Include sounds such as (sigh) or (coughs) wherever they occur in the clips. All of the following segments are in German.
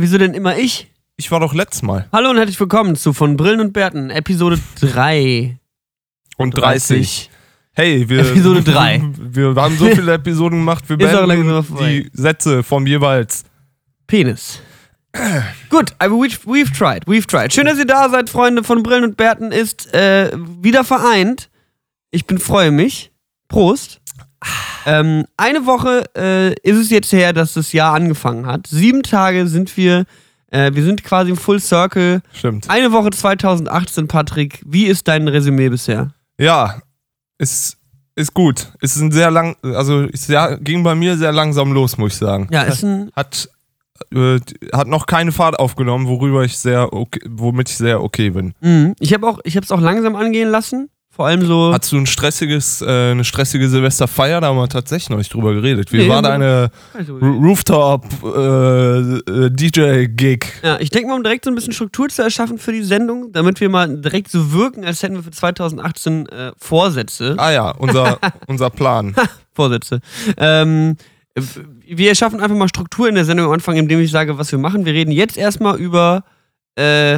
Hä, wieso denn immer ich? Ich war doch letztes Mal. Hallo und herzlich willkommen zu Von Brillen und Bärten, Episode 3. Und 30. Hey, wir, Episode (laughs) drei. wir haben so viele Episoden gemacht, wir (laughs) Ist auch langsam beenden vorbei. die Sätze vom jeweils. Penis. Gut, aber we've, we've tried, we've tried. Schön, dass ihr da seid, Freunde von Brillen und Bärten ist äh, wieder vereint. Ich bin freue mich. Prost. Ähm, eine Woche äh, ist es jetzt her, dass das Jahr angefangen hat. Sieben Tage sind wir, äh, wir sind quasi im Full Circle. Stimmt. Eine Woche 2018, Patrick. Wie ist dein Resümee bisher? Ja, ist, ist gut. Ist ein sehr lang, also sehr, ging bei mir sehr langsam los, muss ich sagen. Ja, ist ein. Hat, äh, hat noch keine Fahrt aufgenommen, worüber ich sehr okay, womit ich sehr okay bin. Mhm. Ich habe auch, ich habe es auch langsam angehen lassen. Vor allem so. Hattest du ein stressiges, äh, eine stressige Silvesterfeier? Da haben wir tatsächlich noch nicht drüber geredet. Wie Nee, war deine Also, Ru- Rooftop äh, äh? Ja, ich denke mal, um direkt so ein bisschen Struktur zu erschaffen für die Sendung, damit wir mal direkt so wirken, als hätten wir für 2018 äh, Vorsätze. Ah ja, unser, (laughs) unser Plan. (laughs) Vorsätze. Ähm, äh, wir schaffen einfach mal Struktur in der Sendung am Anfang, indem ich sage, was wir machen. Wir reden jetzt erstmal über äh,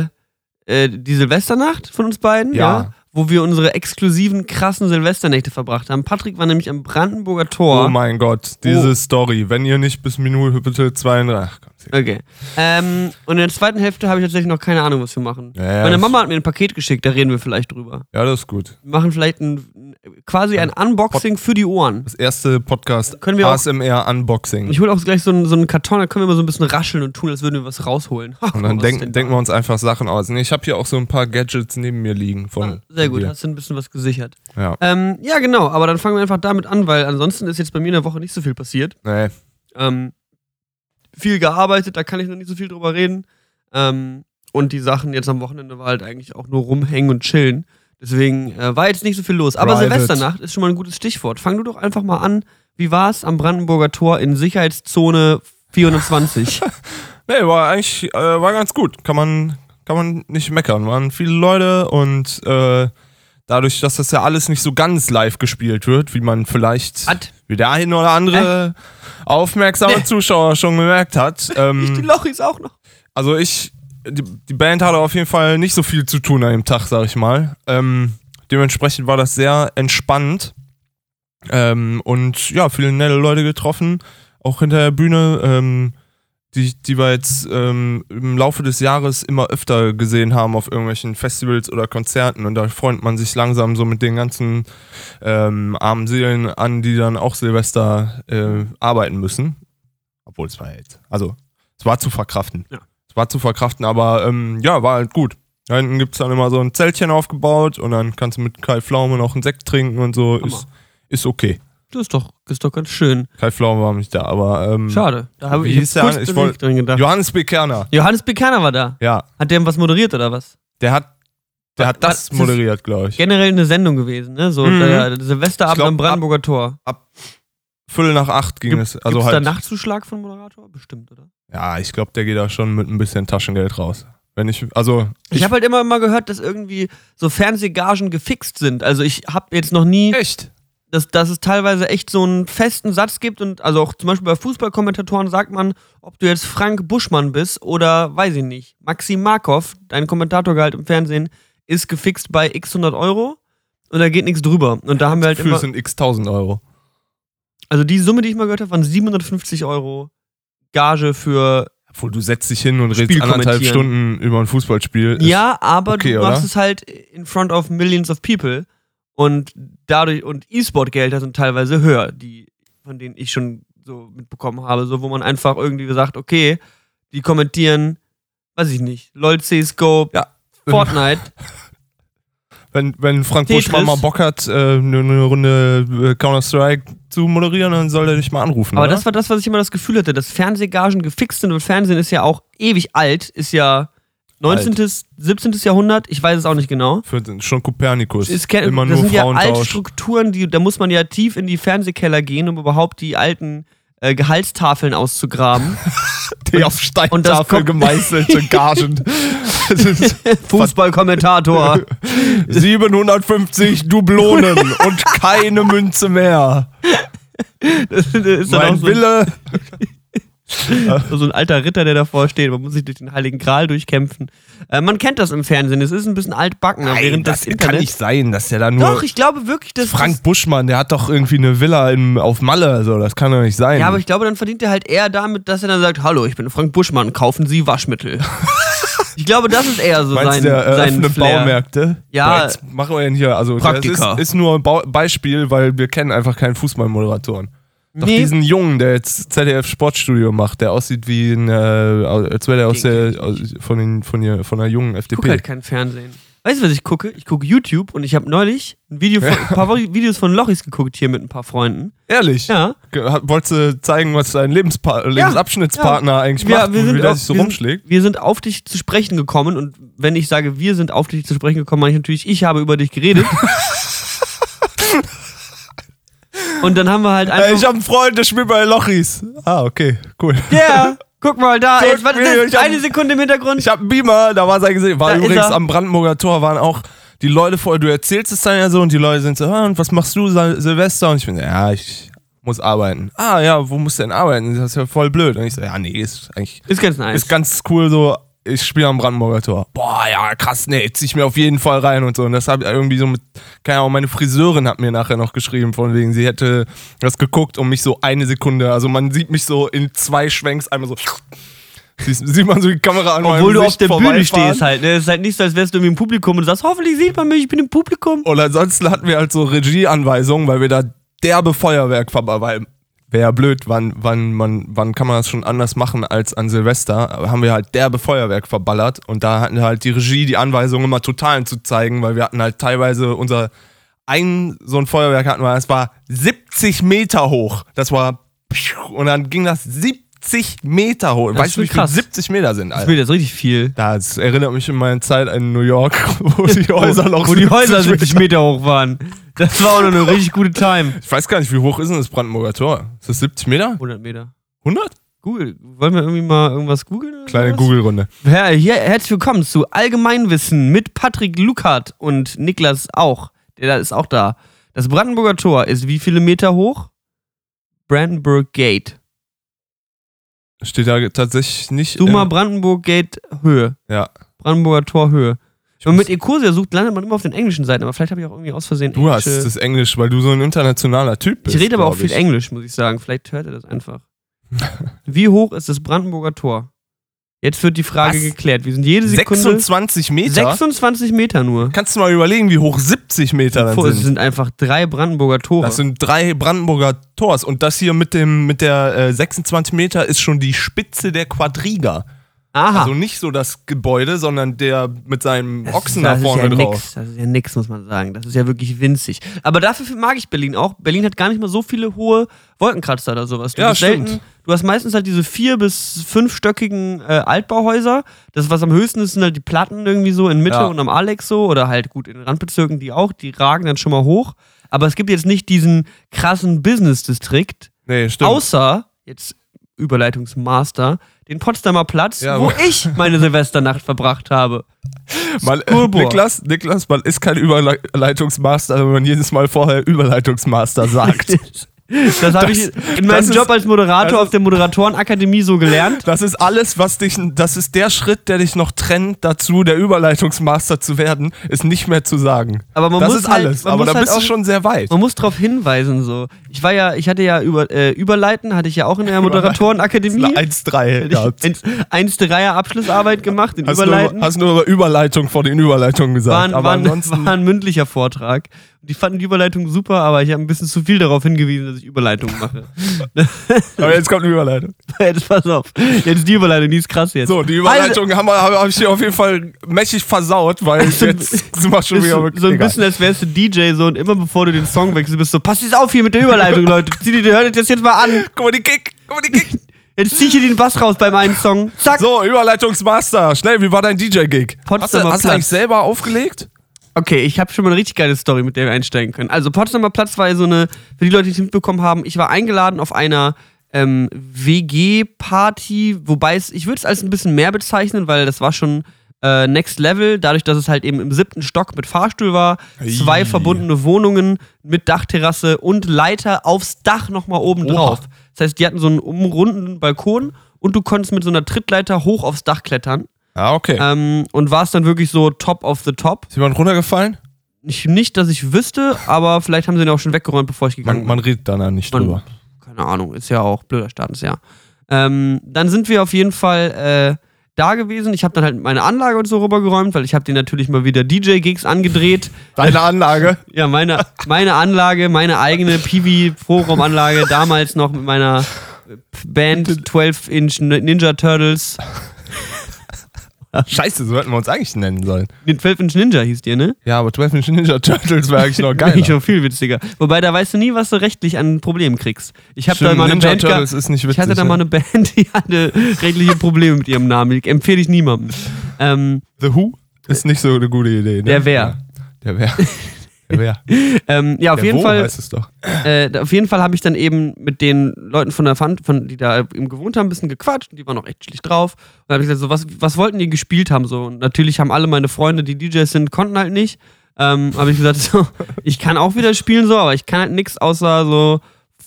äh, die Silvesternacht von uns beiden, ja. Ja. Wo wir unsere exklusiven, krassen Silvesternächte verbracht haben. Patrick war nämlich am Brandenburger Tor. Oh mein Gott, diese Oh. Story. Wenn ihr nicht bis Minute 32. Ach, komm, sie- Okay. Ähm, und in der zweiten Hälfte habe ich tatsächlich noch keine Ahnung, was wir machen. Ja, ja, Meine Mama hat mir ein Paket geschickt, da reden wir vielleicht drüber. Ja, das ist gut. Wir machen vielleicht ein, quasi ein Unboxing für die Ohren. Das erste Podcast Können wir auch- ASMR Unboxing. Ich hole auch gleich so einen, so einen Karton, da können wir mal so ein bisschen rascheln und tun, als würden wir was rausholen. (laughs) Und dann denn denk, denken wir uns einfach Sachen aus. Nee, ich habe hier auch so ein paar Gadgets neben mir liegen. Von Ah, Sehr gut, hast du ein bisschen was gesichert. Ja. Ähm, ja, genau, aber dann fangen wir einfach damit an, weil ansonsten ist jetzt bei mir in der Woche nicht so viel passiert. Nee. Ähm, viel gearbeitet, da kann ich noch nicht so viel drüber reden. Ähm, und die Sachen jetzt am Wochenende war halt eigentlich auch nur rumhängen und chillen. Deswegen äh, war jetzt nicht so viel los. Aber Private. Silvesternacht ist schon mal ein gutes Stichwort. Fang du doch einfach mal an. Wie war es am Brandenburger Tor in Sicherheitszone 420? (laughs) Nee, war eigentlich äh, war ganz gut. Kann man, kann man nicht meckern. Waren viele Leute und äh, dadurch, dass das ja alles nicht so ganz live gespielt wird, wie man vielleicht Hat wie der ein oder andere aufmerksame Nee. Zuschauer schon gemerkt hat. (laughs) die Ähm, Lochis auch noch. also ich, die, die Band hatte auf jeden Fall nicht so viel zu tun an dem Tag, sag ich mal. Ähm, dementsprechend war das sehr entspannt. Ähm, und ja, viele nette Leute getroffen, auch hinter der Bühne, ähm, die, die wir jetzt ähm, im Laufe des Jahres immer öfter gesehen haben auf irgendwelchen Festivals oder Konzerten. Und da freut man sich langsam so mit den ganzen ähm, armen Seelen an, die dann auch Silvester äh, arbeiten müssen. Obwohl es war jetzt, also es war zu verkraften. Ja. Es war zu verkraften, aber ähm, ja, war halt gut. Da hinten gibt es dann immer so ein Zeltchen aufgebaut und dann kannst du mit Kai Pflaume noch einen Sekt trinken und so. Hammer. Ist, ist okay. Das ist doch, das ist doch ganz schön. Kai Pflaume war nicht da, aber ähm, Schade. Da habe ich der? kurz Ich drin- wollt- drin gedacht. Johannes B. Kerner, Johannes Bekerner war da. ja, Hat der was moderiert oder was? der hat, der hat das was- moderiert, glaube ich. Generell eine Sendung gewesen, ne? So Mhm. der Silvesterabend Ich glaub, am Brandenburger Tor. Viertel nach acht ging Gibt- es. Also Gibt's halt. da Nachtzuschlag von Moderator? Bestimmt, oder? Ja, ich glaube, der geht da schon mit ein bisschen Taschengeld raus. Wenn ich, also Ich, habe halt immer mal gehört, dass irgendwie so Fernsehgagen gefixt sind. Also ich habe jetzt noch nie, echt. Dass, dass es teilweise echt so einen festen Satz gibt und also auch zum Beispiel bei Fußballkommentatoren sagt man, ob du jetzt Frank Buschmann bist oder weiß ich nicht. Maxim Markov, dein Kommentatorgehalt im Fernsehen, ist gefixt bei x 100 Euro und da geht nichts drüber. Und da haben wir halt Gefühl immer, sind x tausend Euro. also die Summe, die ich mal gehört habe, waren 750 Euro Gage für Obwohl du setzt dich hin und Spiel redest anderthalb. Stunden über ein Fußballspiel. Ja, aber okay, du oder? machst es halt in front of millions of people und dadurch und E-Sport-Gelder sind teilweise höher, die von denen ich schon so mitbekommen habe, so wo man einfach irgendwie sagt, okay, die kommentieren, weiß ich nicht, LOL CS:GO, Ja. Fortnite, (laughs) Wenn, wenn Frank Tetris. Buschmann mal Bock hat, äh, eine, eine Runde äh, Counter-Strike zu moderieren, dann soll er dich mal anrufen. aber oder? das war das, was ich immer das Gefühl hatte, dass Fernsehgagen gefixt sind und Fernsehen ist ja auch ewig alt, ist ja 19., 17. Jahrhundert, ich weiß es auch nicht genau. Für, schon Kopernikus. Es kenn- Immer das nur sind ja alte. Strukturen, die, da muss man ja tief in die Fernsehkeller gehen, um überhaupt die alten äh, Gehaltstafeln auszugraben. (laughs) die auf und das Steintafel gemeißelte (laughs) Gagen. Das Fußballkommentator. (laughs) 750 Dublonen und keine Münze mehr. Das ist dann Mein so, Wille (laughs) so ein alter Ritter, der davor steht. Man muss sich durch den Heiligen Gral durchkämpfen. Äh, man kennt das im Fernsehen. Es ist ein bisschen altbacken, aber während das, das Internet. kann nicht sein, dass der da nur. Doch, ich glaube wirklich, dass. Frank Buschmann, der hat doch irgendwie eine Villa im, auf Malle, so, das kann doch nicht sein. Ja, aber ich glaube, dann verdient er halt eher damit, dass er dann sagt: Hallo, ich bin Frank Buschmann, kaufen Sie Waschmittel. (laughs) ich glaube, das ist eher so Meinst sein, der sein Flair. Baumärkte? Ja. Jetzt machen wir denn hier, also Praktika. das ist, ist nur ein Beispiel, weil wir kennen einfach keinen Fußballmoderatoren. Doch Nee. diesen Jungen, der jetzt ZDF Sportstudio macht, der aussieht wie ein, äh, als wäre der aus der, aus, von, den, von, der, von der jungen Ich gucke FDP. halt kein Fernsehen. Weißt du, was ich gucke? Ich gucke YouTube und ich habe neulich ein, Video von, ein paar Videos von Lochis geguckt hier mit ein paar Freunden. Ehrlich? Ja. Wolltest du zeigen, was dein Lebenspa Lebensabschnittspartner eigentlich Ja, macht, wir und wie der sich so wir, rumschlägt? sind, wir sind auf dich zu sprechen gekommen und wenn ich sage, wir sind auf dich zu sprechen gekommen, meine ich natürlich, ich habe über dich geredet. (laughs) und dann haben wir halt Ey, einfach. ich habe einen Freund, der spielt bei Lochis. Ah, okay, cool. Ja, guck mal da. Guck Jetzt, warte, ich hab- eine Sekunde im Hintergrund. Ich habe einen Beamer, da war sein Gesicht. War Da übrigens am Brandenburger Tor, waren auch die Leute vor, du erzählst es dann ja so und die Leute sind so, ah, und was machst du Sil Silvester? Und ich bin, ja, ich muss arbeiten. Ah, ja, wo musst du denn arbeiten? Das ist ja voll blöd. Und ich so, ja, nee, ist eigentlich, ist ganz nice. ist ganz cool so, ich spiele am Brandenburger Tor. Boah, ja, krass, nee, zieh ich mir auf jeden Fall rein und so. Und das habe ich irgendwie so mit, keine Ahnung, meine Friseurin hat mir nachher noch geschrieben, von wegen, sie hätte das geguckt und mich so eine Sekunde, also man sieht mich so in zwei Schwenks einmal so, sieht, man so die Kamera an Obwohl du auf der Bühne stehst halt. Ne? Es ist halt nicht so, als wärst du irgendwie im Publikum und sagst, hoffentlich sieht man mich, ich bin im Publikum. Und ansonsten hatten wir halt so Regieanweisungen, weil wir da derbe Feuerwerk wäre ja blöd, wann, wann, man, wann kann man das schon anders machen als an Silvester? Haben wir halt derbe Feuerwerk verballert und da hatten halt die Regie die Anweisung immer Totalen zu zeigen, weil wir hatten halt teilweise unser ein so ein Feuerwerk hatten wir, das war 70 Meter hoch. Das war und dann ging das 70 Meter hoch. Das weißt ist du, wie krass. 70 Meter sind, Das Alter? wird jetzt richtig viel. Das erinnert mich an meine Zeit in New York, (laughs) wo (laughs) die Häuser noch Wo die Häuser 70 70 Meter hoch waren. Das war auch noch eine richtig gute Time. Ich weiß gar nicht, wie hoch ist denn das Brandenburger Tor? Ist das 70 Meter? 100 Meter. 100? Google. Wollen wir irgendwie mal irgendwas googeln? Kleine? Google-Runde. Ja, hier, herzlich willkommen zu Allgemeinwissen mit Patrick Luckert und Niklas auch. Der ist auch da. Das Brandenburger Tor ist wie viele Meter hoch? Brandenburg Gate. Steht da tatsächlich nicht. Äh, mal Brandenburg Gate Höhe. Ja. Brandenburger Tor Höhe. Ich Wenn man mit Ecosia sucht, landet man immer auf den englischen Seiten, aber vielleicht habe ich auch irgendwie aus Versehen Du hast das Englisch, weil du so ein internationaler Typ bist. Ich rede aber auch glaub viel ich. Englisch, muss ich sagen. Vielleicht hört er das einfach. (laughs) Wie hoch ist das Brandenburger Tor? Jetzt wird die Frage Was? geklärt. Wir sind jede Sekunde 26 Meter? 26 Meter nur. Kannst du mal überlegen, wie hoch 70 Meter dann Vor, es sind? sind einfach drei Brandenburger Tore. Das sind drei Brandenburger Tors. Und das hier mit, dem, mit der äh, 26 Meter ist schon die Spitze der Quadriga. Aha. Also nicht so das Gebäude, sondern der mit seinem Das Ochsen ist, da das vorne ist ja drauf. Nix. Das ist ja nix, muss man sagen. Das ist ja wirklich winzig. Aber dafür mag ich Berlin auch. Berlin hat gar nicht mal so viele hohe Wolkenkratzer oder sowas. Du Ja, bist selten, stimmt. Du hast meistens halt diese vier- bis fünfstöckigen äh, Altbauhäuser. Das, was am höchsten ist, sind halt die Platten irgendwie so in Mitte Ja. und am Alex so. Oder halt gut in den Randbezirken, die auch. Die ragen dann schon mal hoch. Aber es gibt jetzt nicht diesen krassen Business-Distrikt. Nee, stimmt. Außer, jetzt Überleitungsmaster, den Potsdamer Platz, Ja, wo ich meine Silvesternacht verbracht habe. (laughs) Man, äh. Niklas, Niklas, man ist kein Überleitungsmaster, wenn man jedes Mal vorher Überleitungsmaster sagt. (laughs) Das habe ich in meinem ist- Job als Moderator das auf der Moderatorenakademie so gelernt. Das ist alles, was dich, das ist der Schritt, der dich noch trennt dazu, der Überleitungsmaster zu werden, ist nicht mehr zu sagen. Aber man das muss ist halt- alles, aber da halt bist du auch- schon sehr weit. Man muss darauf hinweisen so. Ich war ja, ich hatte ja über äh, Überleiten hatte ich ja auch in der (laughs) Moderatorenakademie. 1-3 (laughs) gehabt. Eins, eins Dreier Abschlussarbeit gemacht in Hast nur, Überleiten. hast nur über Überleitung vor den Überleitungen gesagt. war, ein, war, ein, (laughs) war ein mündlicher Vortrag. Die fanden die Überleitung super, aber ich habe ein bisschen zu viel darauf hingewiesen, dass ich Überleitungen mache. (laughs) aber jetzt kommt eine Überleitung. (laughs) jetzt pass auf. Jetzt die Überleitung, die ist krass jetzt. So, die Überleitung wir, habe ich dir auf jeden Fall mächtig versaut, weil So- jetzt sind wir schon wieder wirklich. so ein egal. bisschen, als wärst du DJ so und immer bevor du den Song wechselst, bist du so, pass jetzt auf hier mit der Überleitung, Leute. Zieh die, hört das jetzt mal an. Guck mal, die Kick, guck mal, die Kick. (laughs) Jetzt zieh ich hier den Bass raus beim einen Song. Zack. So, Überleitungsmaster, schnell, wie war dein DJ-Gig? Hast du, hast du eigentlich selber aufgelegt? Okay, ich habe schon mal eine richtig geile Story, mit der wir einsteigen können. Also Potsdamer Platz war ja so eine, für die Leute, die es mitbekommen haben, ich war eingeladen auf einer ähm, WG-Party, wobei es, ich würde es als ein bisschen mehr bezeichnen, weil das war schon äh, Next Level, dadurch, dass es halt eben im siebten Stock mit Fahrstuhl war, zwei Ei. verbundene Wohnungen mit Dachterrasse und Leiter aufs Dach nochmal oben drauf. Das heißt, die hatten so einen umrunden Balkon und du konntest mit so einer Trittleiter hoch aufs Dach klettern. Ah, okay. Ähm, und warst dann wirklich so top of the top. Ist jemand runtergefallen? Ich, nicht, dass ich wüsste, aber vielleicht haben sie den auch schon weggeräumt, bevor ich gegangen Man, man redet da nicht Man- drüber. bin. Keine Ahnung, ist ja auch blöder Startensjahr. Ähm, dann sind wir auf jeden Fall äh, da gewesen. Ich habe dann halt meine Anlage und so rübergeräumt, weil ich habe den natürlich mal wieder DJ-Gigs angedreht. (laughs) Deine Anlage? (laughs) Ja, meine, meine Anlage, meine eigene Piwi-Forum-Anlage, damals noch mit meiner Band 12-Inch Ninja Turtles. (laughs) Scheiße, so hätten wir uns eigentlich nennen sollen. Den 12-Inch Ninja hieß dir, ne? Ja, aber 12 Ninja Turtles wäre eigentlich noch (laughs) Eigentlich geiler. schon viel witziger. Wobei, da weißt du nie, was du rechtlich an Problemen kriegst. Ich habe da mal eine Ninja Band. Turtles ist nicht witzig. Ich hatte da mal eine Band, (laughs) die hatte rechtliche Probleme mit ihrem Namen. Die empfehle ich niemandem. Ähm, The Who ist nicht so eine gute Idee. Ne? Der Wer. Ja, der Wer. Wer. ähm, ja, auf der jeden Wo Fall. heißt es doch. Äh, auf jeden Fall habe ich dann eben mit den Leuten von der Fund, von, die da eben gewohnt haben, ein bisschen gequatscht und die waren auch echt schlicht drauf. Und dann habe ich gesagt, so, was, was wollten die gespielt haben? So, und natürlich haben alle meine Freunde, die DJs sind, konnten halt nicht. Ähm, habe ich gesagt, (laughs) so, ich kann auch wieder spielen, so, aber ich kann halt nichts außer so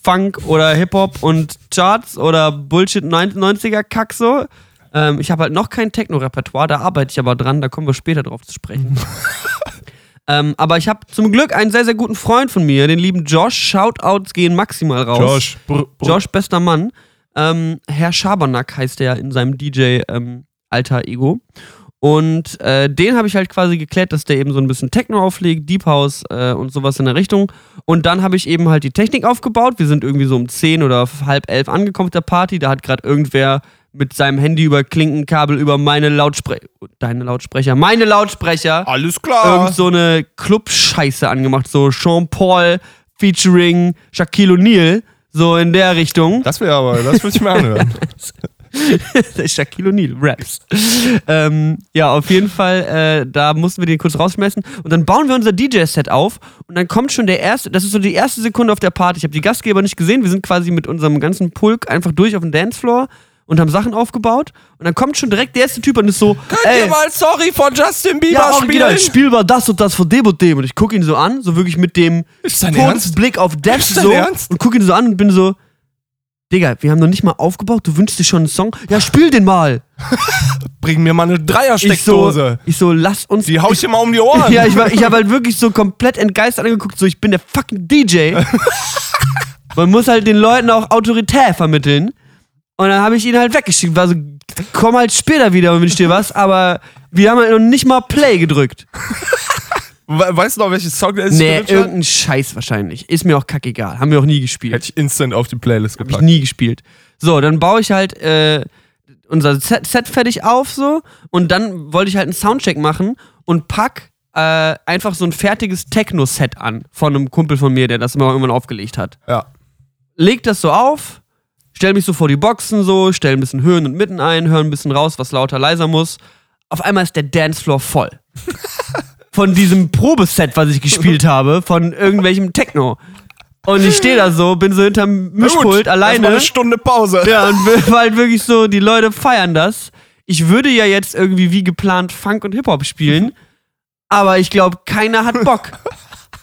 Funk oder Hip-Hop und Charts oder Bullshit 90er-Kack so. Ähm, ich habe halt noch kein Techno-Repertoire, da arbeite ich aber dran, da kommen wir später drauf zu sprechen. (laughs) ähm, aber ich habe zum Glück einen sehr, sehr guten Freund von mir, den lieben Josh. Shoutouts gehen maximal raus. Josh. Brr, brr. Josh, bester Mann. Ähm, Herr Schabernack heißt er in seinem DJ-Alter Ego. Und äh, den habe ich halt quasi geklärt, dass der eben so ein bisschen Techno auflegt, Deep House äh, und sowas in der Richtung. Und dann habe ich eben halt die Technik aufgebaut. Wir sind irgendwie so um 10 oder halb elf angekommen auf der Party. Da hat gerade irgendwer mit seinem Handy über Klinkenkabel über meine Lautsprecher, deine Lautsprecher, meine Lautsprecher Alles klar. irgend so eine Club-Scheiße angemacht, so Sean Paul featuring Shaquille O'Neal, so in der Richtung. Das wäre aber, das würde ich mir anhören. (laughs) Shaquille O'Neal, Raps. ähm, ja, auf jeden Fall, äh, da mussten wir den kurz rausschmeißen und dann bauen wir unser DJ-Set auf und dann kommt schon der erste, das ist so die erste Sekunde auf der Party. Ich habe die Gastgeber nicht gesehen, wir sind quasi mit unserem ganzen Pulk einfach durch auf den Dancefloor und haben Sachen aufgebaut und dann kommt schon direkt der erste Typ und ist so, ey, mal Sorry von Justin Bieber ja, original, Spiel war das und das von dem und dem. Und ich gucke ihn so an, so wirklich mit dem? Todesblick auf Death so. Ernst? Und gucke ihn so an und bin so, Digga, wir haben noch nicht mal aufgebaut, du wünschst dir schon einen Song? Ja, spiel den mal. (laughs) Bring mir mal eine Ich so, Dreiersteckdose. ich so, lass uns. Die hau ich dir mal um die Ohren. ja, ich, war- ich habe halt wirklich so komplett entgeistert angeguckt, so, ich bin der fucking DJ. (laughs) Man muss halt den Leuten auch Autorität vermitteln. Und dann habe ich ihn halt weggeschickt. War so, komm halt später wieder und wünsch dir was, aber wir haben halt noch nicht mal Play gedrückt. We weißt du noch, welches Song der ist? Nee, Richard? irgendein Scheiß wahrscheinlich. Ist mir auch kackegal. Haben wir auch nie gespielt. Hätte ich instant auf die Playlist Hab ich gepackt. nie gespielt. So, dann baue ich halt äh, unser Set, Set fertig auf so und dann wollte ich halt einen Soundcheck machen und pack äh, einfach so ein fertiges Techno-Set an von einem Kumpel von mir, der das mal irgendwann aufgelegt hat. Ja. Leg das so auf, stell mich so vor die Boxen so, stell ein bisschen Höhen und Mitten ein, hör ein bisschen raus, was lauter, leiser muss. Auf einmal ist der Dancefloor voll. (laughs) von diesem Probeset, was ich gespielt (laughs) habe, von irgendwelchem Techno. Und ich stehe da so, bin so hinterm Mischpult mal alleine. eine Stunde Pause. Ja, und war (laughs) halt wirklich so, die Leute feiern das. Ich würde ja jetzt irgendwie wie geplant Funk und Hip-Hop spielen, aber ich glaube, keiner hat Bock.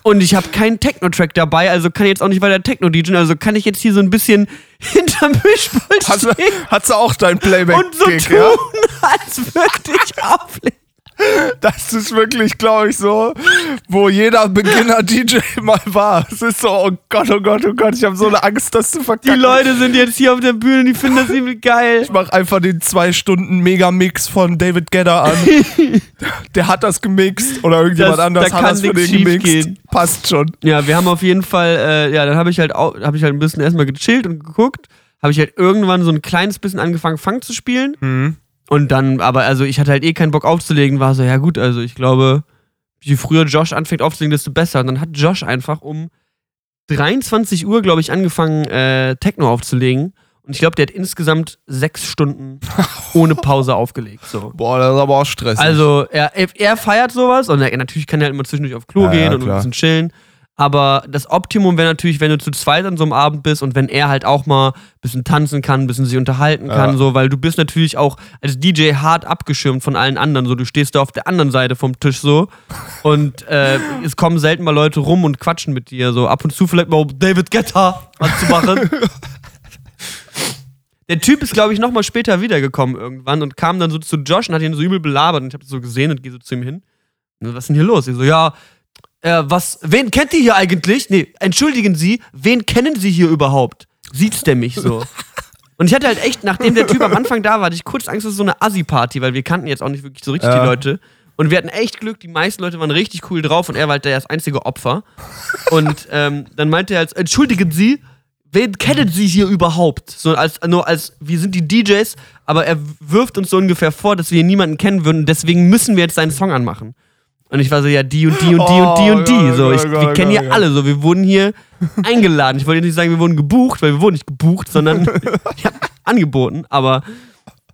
Und ich habe keinen Techno-Track dabei, also kann ich jetzt auch nicht weiter Techno-DJen, also kann ich jetzt hier so ein bisschen hinterm Mischpult Hast du, stehen hast du auch dein Playback und so tun, ja? (laughs) als würde ich auflegen. Das ist wirklich, glaube ich, so, wo jeder Beginner-DJ (laughs) mal war. Es ist so, oh Gott, oh Gott, oh Gott, ich habe so eine Angst, das zu Die verkacken. Leute sind jetzt hier auf der Bühne, die finden das irgendwie geil. Ich mach einfach den zwei Stunden Mega-Mix von David Gedder an. (laughs) Der hat das gemixt oder irgendjemand Das- anders da hat das für den gemixt. gehen. Passt schon. Ja, wir haben auf jeden Fall, äh, ja, dann habe ich halt auch, habe ich halt ein bisschen erstmal gechillt und geguckt. Habe ich halt irgendwann so ein kleines bisschen angefangen, Funk zu spielen. Mhm. Und dann, aber also ich hatte halt eh keinen Bock aufzulegen, war so, ja gut, also ich glaube, je früher Josh anfängt aufzulegen, desto besser. Und dann hat Josh einfach um 23 Uhr, glaube ich, angefangen, äh, Techno aufzulegen. Und ich glaube, der hat insgesamt sechs Stunden (laughs) ohne Pause aufgelegt. So. Boah, das ist aber auch stressig. Also, er, er feiert sowas und er, natürlich kann er halt immer zwischendurch auf Klo Ja, gehen ja, und ein bisschen chillen. Aber das Optimum wäre natürlich, wenn du zu zweit an so einem Abend bist und wenn er halt auch mal ein bisschen tanzen kann, ein bisschen sich unterhalten kann, Ja. so, weil du bist natürlich auch als DJ hart abgeschirmt von allen anderen. So, du stehst da auf der anderen Seite vom Tisch so und äh, (laughs) es kommen selten mal Leute rum und quatschen mit dir. So ab und zu vielleicht mal um David Guetta was zu machen. (laughs) der Typ ist, glaube ich, nochmal später wiedergekommen irgendwann und kam dann so zu Josh und hat ihn so übel belabert und ich habe das so gesehen und gehe so zu ihm hin. Was ist denn hier los? Ich so, ja, äh, was, wen kennt ihr hier eigentlich? Nee, entschuldigen Sie, wen kennen Sie hier überhaupt? Sieht's der mich so? (laughs) Und ich hatte halt echt, nachdem der Typ am Anfang da war, hatte ich kurz Angst, dass so eine Assi-Party, weil wir kannten jetzt auch nicht wirklich so richtig Ja. die Leute. Und wir hatten echt Glück, die meisten Leute waren richtig cool drauf und er war halt das einzige Opfer. Und ähm, dann meinte er als, entschuldigen Sie, wen kennen Sie hier überhaupt? So als, nur als, wir sind die DJs, aber er wirft uns so ungefähr vor, dass wir niemanden kennen würden, deswegen müssen wir jetzt seinen Song anmachen. Und ich war so, ja, die und die und die und die und die. Oh, So, geil, ich, geil, wir kennen hier alle so. Wir wurden hier eingeladen. Ich wollte jetzt nicht sagen, wir wurden gebucht, weil wir wurden nicht gebucht, sondern (laughs) ich hab angeboten. Aber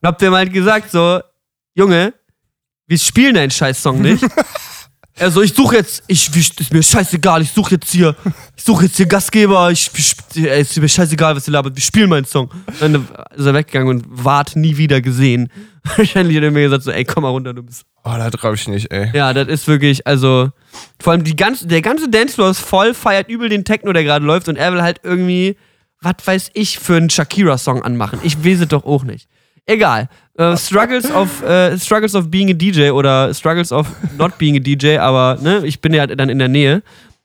habt ihr mal halt gesagt, so, Junge, wir spielen deinen Scheiß-Song nicht. (laughs) Er so, ich suche jetzt, ich, ist mir scheißegal, ich suche jetzt hier, ich suche jetzt hier Gastgeber, ich, ey, ist mir scheißegal, was ihr labert, wir spielen meinen Song. Dann ist er weggegangen und ward nie wieder gesehen. (laughs) Wahrscheinlich hat er mir gesagt, so, ey, komm mal runter, du bist Oh, das traue ich nicht, ey. ja, das ist wirklich, also, vor allem die ganze, der ganze Dancefloor ist voll, feiert übel den Techno, der gerade läuft und er will halt irgendwie, was weiß ich, für einen Shakira-Song anmachen. Ich weiß es doch auch nicht. Egal. Äh, Struggles of äh, Struggles of being a DJ oder Struggles of not being a DJ, aber ne, ich bin ja dann in der Nähe.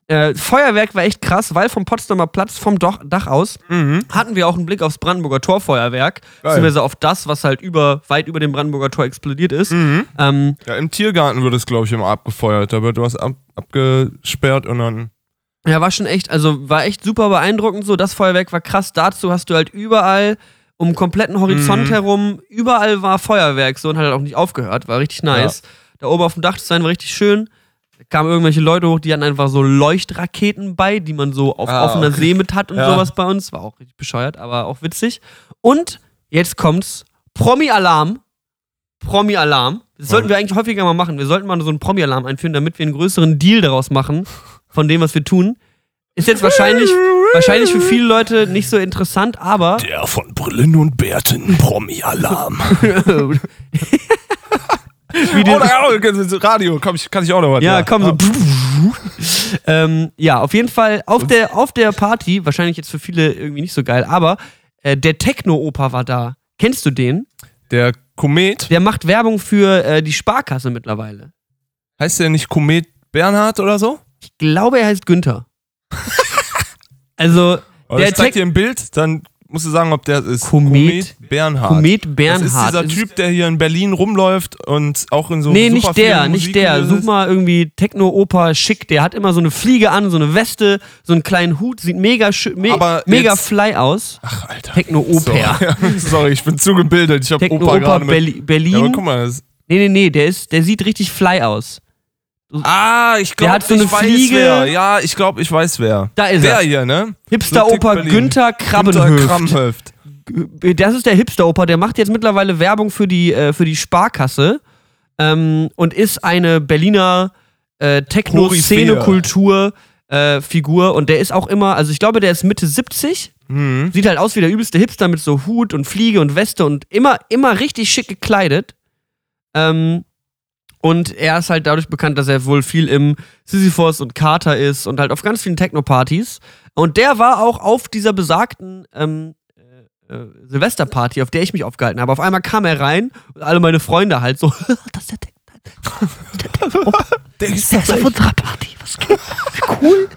Äh, Feuerwerk war echt krass, weil vom Potsdamer Platz vom Doch Dach aus hatten wir auch einen Blick aufs Brandenburger Torfeuerwerk, beziehungsweise auf das, was halt über, weit über dem Brandenburger Tor explodiert ist. Ähm, Ja, im Tiergarten wird es, glaube ich, immer abgefeuert. Da wird was ab, abgesperrt und dann. Ja, war schon echt, also war echt super beeindruckend so. Das Feuerwerk war krass. Dazu hast du halt überall um den kompletten Horizont herum, überall war Feuerwerk so und hat halt auch nicht aufgehört. War richtig nice. Da oben auf dem Dachdesign war richtig schön. Da kamen irgendwelche Leute hoch, die hatten einfach so Leuchtraketen bei, die man so auf Ah, offener okay. See mit hat und Ja. sowas bei uns. War auch richtig bescheuert, aber auch witzig. Und jetzt kommt's: Promi-Alarm. Promi-Alarm. Das sollten wir eigentlich häufiger mal machen. Wir sollten mal so einen Promi-Alarm einführen, damit wir einen größeren Deal daraus machen, von dem, was wir tun. Ist jetzt wahrscheinlich, wahrscheinlich für viele Leute nicht so interessant, aber Der von Brillen und Bärten, Promi-Alarm. (laughs) wie oh, oh, Radio, komm, ich, kann ich auch noch was? ja, komm so. (laughs) ähm, ja, auf jeden Fall auf der, auf der Party, wahrscheinlich jetzt für viele irgendwie nicht so geil, aber äh, der Techno-Oper war da. Kennst du den? Der Komet, Der macht Werbung für äh, die Sparkasse mittlerweile. heißt der nicht Komet Bernhard oder so? Ich glaube, er heißt Günther. (laughs) also, Oder der ich zeig Tech- dir ein Bild, dann musst du sagen, ob der ist. Komet- Bernhard. Komet Bernhard. Das ist dieser Es Typ, der hier in Berlin rumläuft und auch in so Nee, super nicht der, nicht der. Such ist. mal irgendwie Techno-Oper schick. Der hat immer so eine Fliege an, so eine Weste, so einen kleinen Hut, sieht mega, me Aber mega jetzt- fly aus. Ach, Alter. Techno-Oper. Sorry. (laughs) Sorry, ich bin zu gebildet. Ich habe Opa Techno-Oper gerade mit. Berli Ja, aber Berlin. guck mal. Das nee, nee, nee, der, ist, der sieht richtig fly aus. Ah, ich glaube, hat so ich eine weiß Fliege. wer. Ja, ich glaube, ich weiß wer. Da ist der er. hier, ne? Hipster-Oper Berlin. Günther Krabbenhöft. Kramhöft. Das ist der Hipster-Oper, der macht jetzt mittlerweile Werbung für die, äh, für die Sparkasse ähm, und ist eine Berliner äh, Techno-Szene-Kultur. Äh, und der ist auch immer, also ich glaube, der ist Mitte 70, Mhm. sieht halt aus wie der übelste Hipster mit so Hut und Fliege und Weste und immer, immer richtig schick gekleidet. Ähm, und er ist halt dadurch bekannt, dass er wohl viel im Sisyphos und Carter ist und halt auf ganz vielen Techno-Partys. Und der war auch auf dieser besagten ähm, äh, äh, Silvesterparty, auf der ich mich aufgehalten habe. Auf einmal kam er rein und alle meine Freunde halt so, (laughs) das ist der Techno. Der. Der ist Der ist auf unserer Party. Was geht? Cool.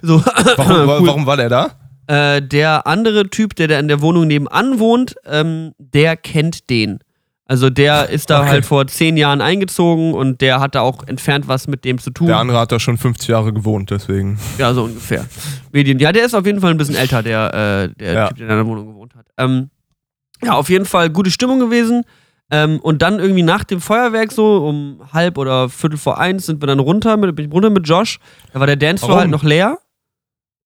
So, (laughs) Warum, wa- cool. warum war der da? Äh, der andere Typ, der da in der Wohnung nebenan wohnt, ähm, der kennt den. Also der ist da Okay. halt vor zehn Jahren eingezogen und der hatte auch entfernt was mit dem zu tun. Der andere hat da schon 50 Jahre gewohnt, deswegen. Ja, so ungefähr. Medien. Ja, der ist auf jeden Fall ein bisschen älter, der, äh, der Ja. Typ, der in der Wohnung gewohnt hat. Ähm, ja, auf jeden Fall gute Stimmung gewesen. Ähm, und dann irgendwie nach dem Feuerwerk so um halb oder viertel vor eins sind wir dann runter mit, bin ich runter mit Josh. Da war der Dancefloor halt noch leer.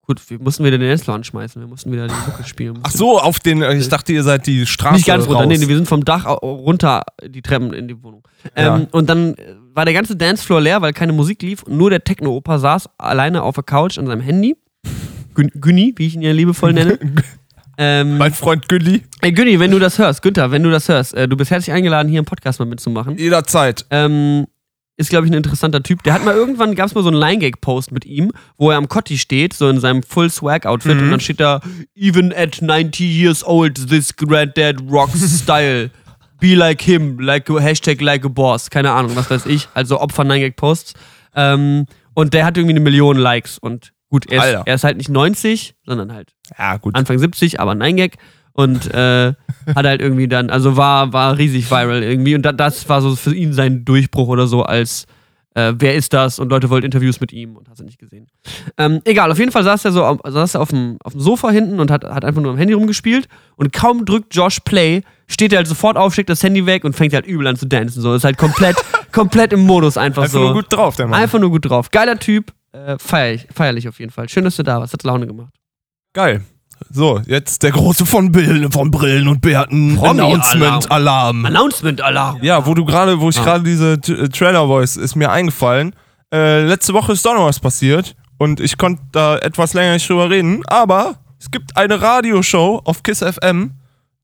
Gut, wir mussten wieder den Dancefloor anschmeißen. Wir mussten wieder die Mucke spielen. Ach so, auf den. Ich dachte, ihr seid die Straße. Nicht ganz runter, raus. nee, wir sind vom Dach runter die Treppen in die Wohnung. Ja. Ähm, und dann äh, war der ganze Dancefloor leer, weil keine Musik lief und nur der Techno-Oper saß alleine auf der Couch an seinem Handy. Gün Günni, wie ich ihn ja liebevoll nenne. (laughs) ähm, Mein Freund Gülli. ey, Günni, wenn du das hörst, Günther, wenn du das hörst, äh, du bist herzlich eingeladen, hier im Podcast mal mitzumachen. Jederzeit. Ähm, ist, glaube ich, ein interessanter Typ. Der hat mal irgendwann, gab es mal so einen Line-Gag-Post mit ihm, wo er am Kotti steht, so in seinem Full-Swag-Outfit Mhm. und dann steht da, even at 90 years old, this granddad rocks style. Be like him, like a, Hashtag like a boss. Keine Ahnung, was weiß ich. Also Opfer 9gag-Posts. Ähm, und der hat irgendwie eine Million Likes und gut, er ist, er ist halt nicht 90, sondern halt Ja, gut. Anfang 70, aber 9gag. Und äh, hat halt irgendwie dann, also war, war riesig viral irgendwie. Und da, das war so für ihn sein Durchbruch oder so als äh, wer ist das? Und Leute wollten Interviews mit ihm und hast du nicht gesehen. Ähm, egal, auf jeden Fall saß er so auf- saß er auf dem, auf dem Sofa hinten und hat, hat einfach nur am Handy rumgespielt. Und kaum drückt Josh Play, steht er halt sofort auf, schickt das Handy weg und fängt halt übel an zu dancen. So ist halt komplett, (laughs) komplett im Modus einfach, Einfach so. nur gut drauf, der Mann. Einfach nur gut drauf. Geiler Typ, äh, feierlich, feierlich auf jeden Fall. Schön, dass du da warst, hat Laune gemacht. Geil. So, jetzt der große von Brillen, von Brillen und Bärten. Promi-Alarm. Announcement Alarm. Announcement-Alarm. Ja, wo du gerade, wo ich Ah. gerade diese äh, Trailer-Voice ist mir eingefallen. Äh, letzte Woche ist doch noch was passiert und ich konnte da etwas länger nicht drüber reden, aber es gibt eine Radioshow auf KISS FM,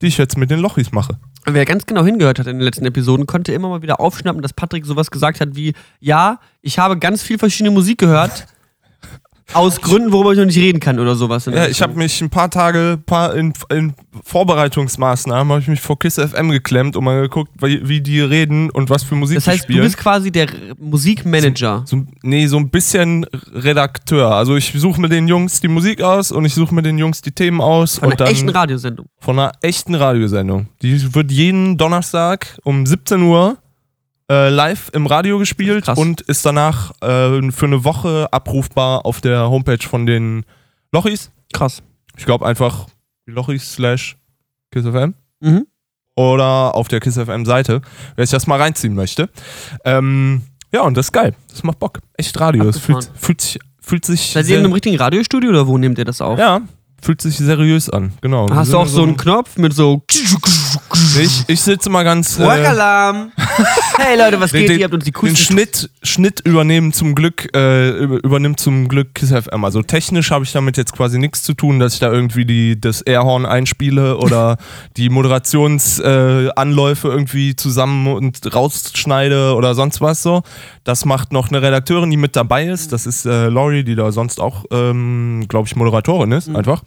die ich jetzt mit den Lochis mache. Wer ganz genau hingehört hat in den letzten Episoden, konnte immer mal wieder aufschnappen, dass Patrick sowas gesagt hat wie: Ja, ich habe ganz viel verschiedene Musik gehört. Aus Gründen, worüber ich noch nicht reden kann oder sowas. Ja, ich habe mich ein paar Tage paar in, in Vorbereitungsmaßnahmen habe ich mich vor KISS FM geklemmt und mal geguckt, wie, wie die reden und was für Musik Das heißt, du spielen. bist quasi der Musikmanager. so, nee, so ein bisschen Redakteur. Also ich suche mir den Jungs die Musik aus und ich suche mir den Jungs die Themen aus. Von einer echten Radiosendung. von einer echten Radiosendung. Die wird jeden Donnerstag um 17 Uhr äh, live im Radio gespielt Krass. und ist danach äh, für eine Woche abrufbar auf der Homepage von den Lochis. Krass. Ich glaube einfach Lochis slash KissFM Mhm. oder auf der KissFM Seite, wer sich das mal reinziehen möchte. Ähm, ja, und das ist geil. Das macht Bock. Echt Radio. Es fühlt, Abgefahren. fühlt sich, fühlt sich Seid ihr in einem richtigen Radiostudio oder wo nehmt ihr das auf? ja, fühlt sich seriös an. Genau. Hast du auch so einen Knopf mit so. Ich, ich sitze mal ganz. Äh, Workalarm! hey Leute, was (laughs) den, geht? den, Ihr habt uns die den coolsten Schnitt, Schnitt übernehmen zum Glück, äh, über- übernimmt zum Glück Kiss FM. Also technisch habe ich damit jetzt quasi nichts zu tun, dass ich da irgendwie die, das Airhorn einspiele oder (laughs) die Moderationsanläufe äh, irgendwie zusammen und rausschneide oder sonst was so. Das macht noch eine Redakteurin, die mit dabei ist. Das ist äh, Laurie, die da sonst auch, ähm, glaube ich, Moderatorin ist, einfach.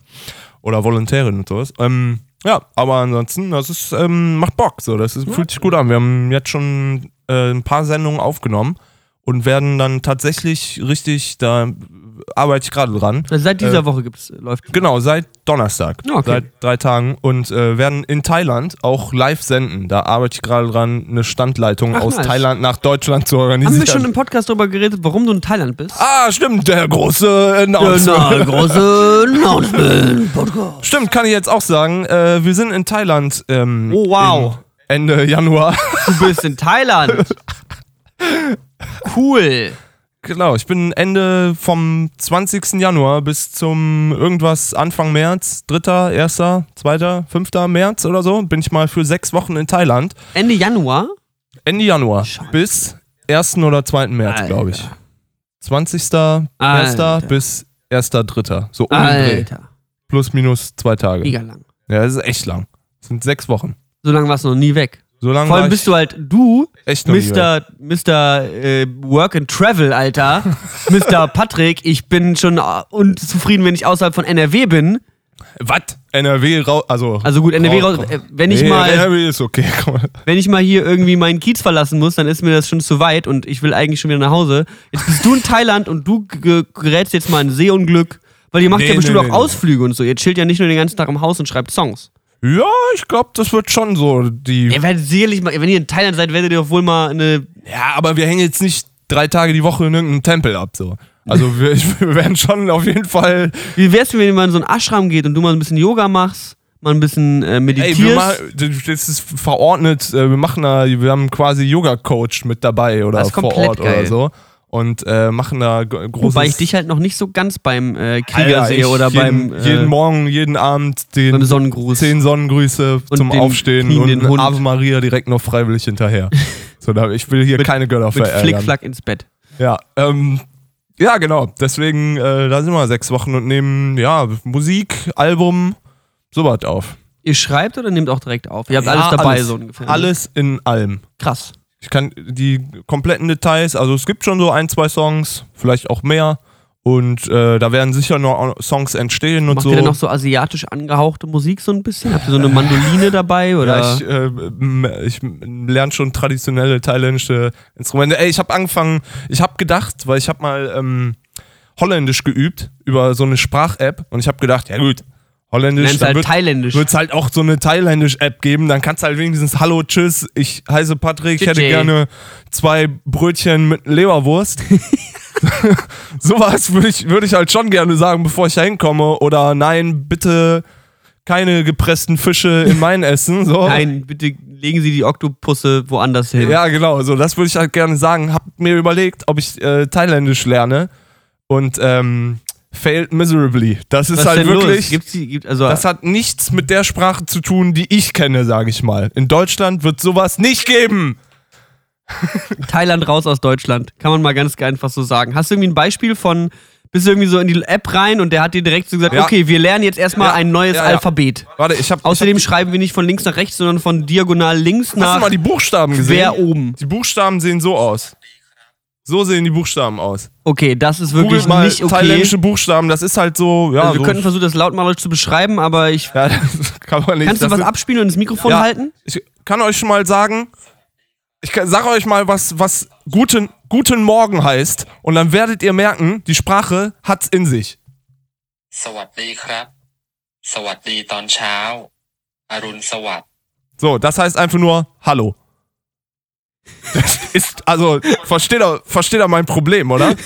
Oder Volontärin und sowas. Ähm, ja, aber ansonsten, das ist, ähm, macht Bock. So, das ist, fühlt sich gut an. Wir haben jetzt schon äh, ein paar Sendungen aufgenommen und werden dann tatsächlich richtig, da arbeite ich gerade dran. Also seit dieser Äh, Woche gibt's, läuft. Genau, seit Donnerstag. Ah, okay. Seit drei Tagen. Und äh, werden in Thailand auch live senden. Da arbeite ich gerade dran, eine Standleitung Ach, aus nice. Thailand nach Deutschland zu organisieren. Haben wir schon im Podcast darüber geredet, warum du in Thailand bist? ah, stimmt, der große Announcement. Genau, große (laughs) Announcement-Podcast. Stimmt, kann ich jetzt auch sagen. Äh, wir sind in Thailand. Ähm, Oh, wow. Ende Januar. Du bist in Thailand. (laughs) Cool. Genau, ich bin Ende vom 20. Januar bis zum irgendwas Anfang März, 3., 1., 2., 5. März oder so, bin ich mal für sechs Wochen in Thailand. Ende Januar? Ende Januar Scheiße. bis 1. oder 2. März, glaube ich. 20. 1. Alter. bis 1.3. So um. Alter. Plus minus zwei Tage. Mega lang. Ja, das ist echt lang. Das sind sechs Wochen. So lange warst du noch nie weg. So lange Vor allem bist du halt, du, echt. Mr. Mr. Äh, Work and Travel, Alter. (laughs) Mr. Patrick, ich bin schon äh, unzufrieden, wenn ich außerhalb von NRW bin. Was? NRW raus, also. Also gut, NRW raus. äh, wenn ich nee, mal, NRW ist okay. (laughs) Komm wenn ich mal hier irgendwie meinen Kiez verlassen muss, dann ist mir das schon zu weit und ich will eigentlich schon wieder nach Hause. Jetzt bist du in Thailand und du gerätst jetzt mal in Seeunglück, weil ihr macht Nee, ja bestimmt nee, auch. Ausflüge und so. Ihr chillt ja nicht nur den ganzen Tag im Haus und schreibt Songs. Ja, ich glaube, das wird schon so. Die, Ihr werdet sicherlich mal, wenn ihr in Thailand seid, werdet ihr doch wohl mal eine. ja, aber wir hängen jetzt nicht drei Tage die Woche in irgendeinem Tempel ab. So. Also wir, (laughs) wir werden schon auf jeden Fall. Wie wär's, wenn mal in so einen Ashram geht und du mal ein bisschen Yoga machst, mal ein bisschen äh, Ey, meditierst? wir ma- das ist verordnet. äh, Wir machen da, wir haben quasi Yoga-Coach mit dabei oder vor Ort geil. oder so. Und äh, machen da großes. Wobei ich dich halt noch nicht so ganz beim äh, Alter, Krieger sehe oder jeden, beim, äh, jeden Morgen, jeden Abend den beim Sonnengruß. zehn Sonnengrüße zum Aufstehen und Hund. Ave Maria direkt noch freiwillig hinterher. (laughs) so, da, ich will hier Mit- keine Götter Mit verärgern. Flickflack ins Bett. Ja, ähm, ja, genau. Deswegen, äh, da sind wir sechs Wochen und nehmen, ja, Musik, Album, sowas auf. Ihr schreibt oder nehmt auch direkt auf? Ihr habt Ja, alles dabei, alles. so ungefähr. ne? Alles in allem. Krass. Ich kann die kompletten Details, also es gibt schon so ein, zwei Songs, vielleicht auch mehr. Und äh, da werden sicher noch Songs entstehen und Macht so. ihr denn noch so asiatisch angehauchte Musik so ein bisschen? Habt ihr so eine Mandoline (laughs) dabei? Oder? Ja, ich, äh, ich lerne schon traditionelle thailändische Instrumente. Ey, ich habe angefangen, ich habe gedacht, weil ich habe mal ähm, Holländisch geübt über so eine Sprach-App und ich habe gedacht, ja gut, Holländisch, dann halt wird thailändisch. es halt auch so eine Thailändisch-App geben, dann kannst du halt wenigstens Hallo, Tschüss, ich heiße Patrick, ich hätte gerne zwei Brötchen mit Leberwurst. (laughs) (laughs) Sowas würde ich, würd ich halt schon gerne sagen, bevor ich da hinkomme. Oder nein, bitte keine gepressten Fische in mein Essen. So. (laughs) Nein, bitte legen Sie die Oktopusse woanders hin. Ja, genau, so das würde ich halt gerne sagen. Hab mir überlegt, ob ich äh, Thailändisch lerne und ähm, failed miserably. Das ist Was halt wirklich. die, gibt, also, Das hat nichts mit der Sprache zu tun, die ich kenne, sage ich mal. In Deutschland wird sowas nicht geben. (laughs) Thailand raus aus Deutschland. Kann man mal ganz einfach so sagen. Hast du irgendwie ein Beispiel von, bist du irgendwie so in die App rein und der hat dir direkt so gesagt, Ja. okay, wir lernen jetzt erstmal Ja, ein neues ja. Alphabet. Warte, ich habe Außerdem schreiben wir nicht von links nach rechts, sondern von diagonal links Hast du nach mal die Buchstaben gesehen? quer oben. Die Buchstaben sehen so aus. So sehen die Buchstaben aus. Okay, das ist wirklich Googelt mal nicht okay. thailändische Buchstaben, das ist halt so, ja, also wir so, könnten versuchen, das lautmalerisch zu beschreiben, aber ich. ja, (laughs) das kann man nicht. Kannst du das was sind- abspielen und ins Mikrofon Ja. halten? Ich kann euch schon mal sagen, ich kann- sag euch mal, was, was guten, guten Morgen heißt. Und dann werdet ihr merken, die Sprache hat's in sich. สวัสดีครับ สวัสดีตอนเช้า อรุณสวัสดิ์ So, das heißt einfach nur Hallo. Das ist, also, versteht er, versteht er mein Problem, oder? (laughs)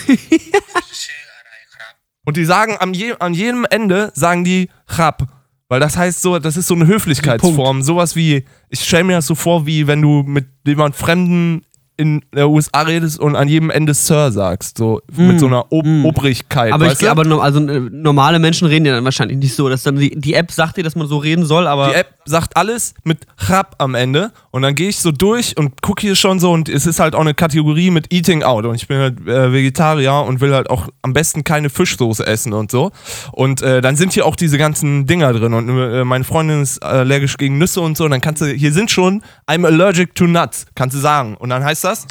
Und die sagen am je, an jedem Ende, sagen die Chab. Weil das heißt so, das ist so eine Höflichkeitsform. Sowas wie, ich stelle mir das so vor, wie wenn du mit jemand Fremden in der USA redest und an jedem Ende Sir sagst. So mit so einer Ob Obrigkeit. Aber, ich, aber no- also, äh, normale Menschen reden ja dann wahrscheinlich nicht so. Dass dann die, die App sagt dir, dass man so reden soll, aber. Die App sagt alles mit Rap am Ende und dann gehe ich so durch und gucke hier schon so und es ist halt auch eine Kategorie mit Eating Out und ich bin halt äh, Vegetarier und will halt auch am besten keine Fischsoße essen und so und äh, dann sind hier auch diese ganzen Dinger drin und äh, meine Freundin ist allergisch gegen Nüsse und so und dann kannst du, hier sind schon I'm allergic to nuts, kannst du sagen und dann heißt das?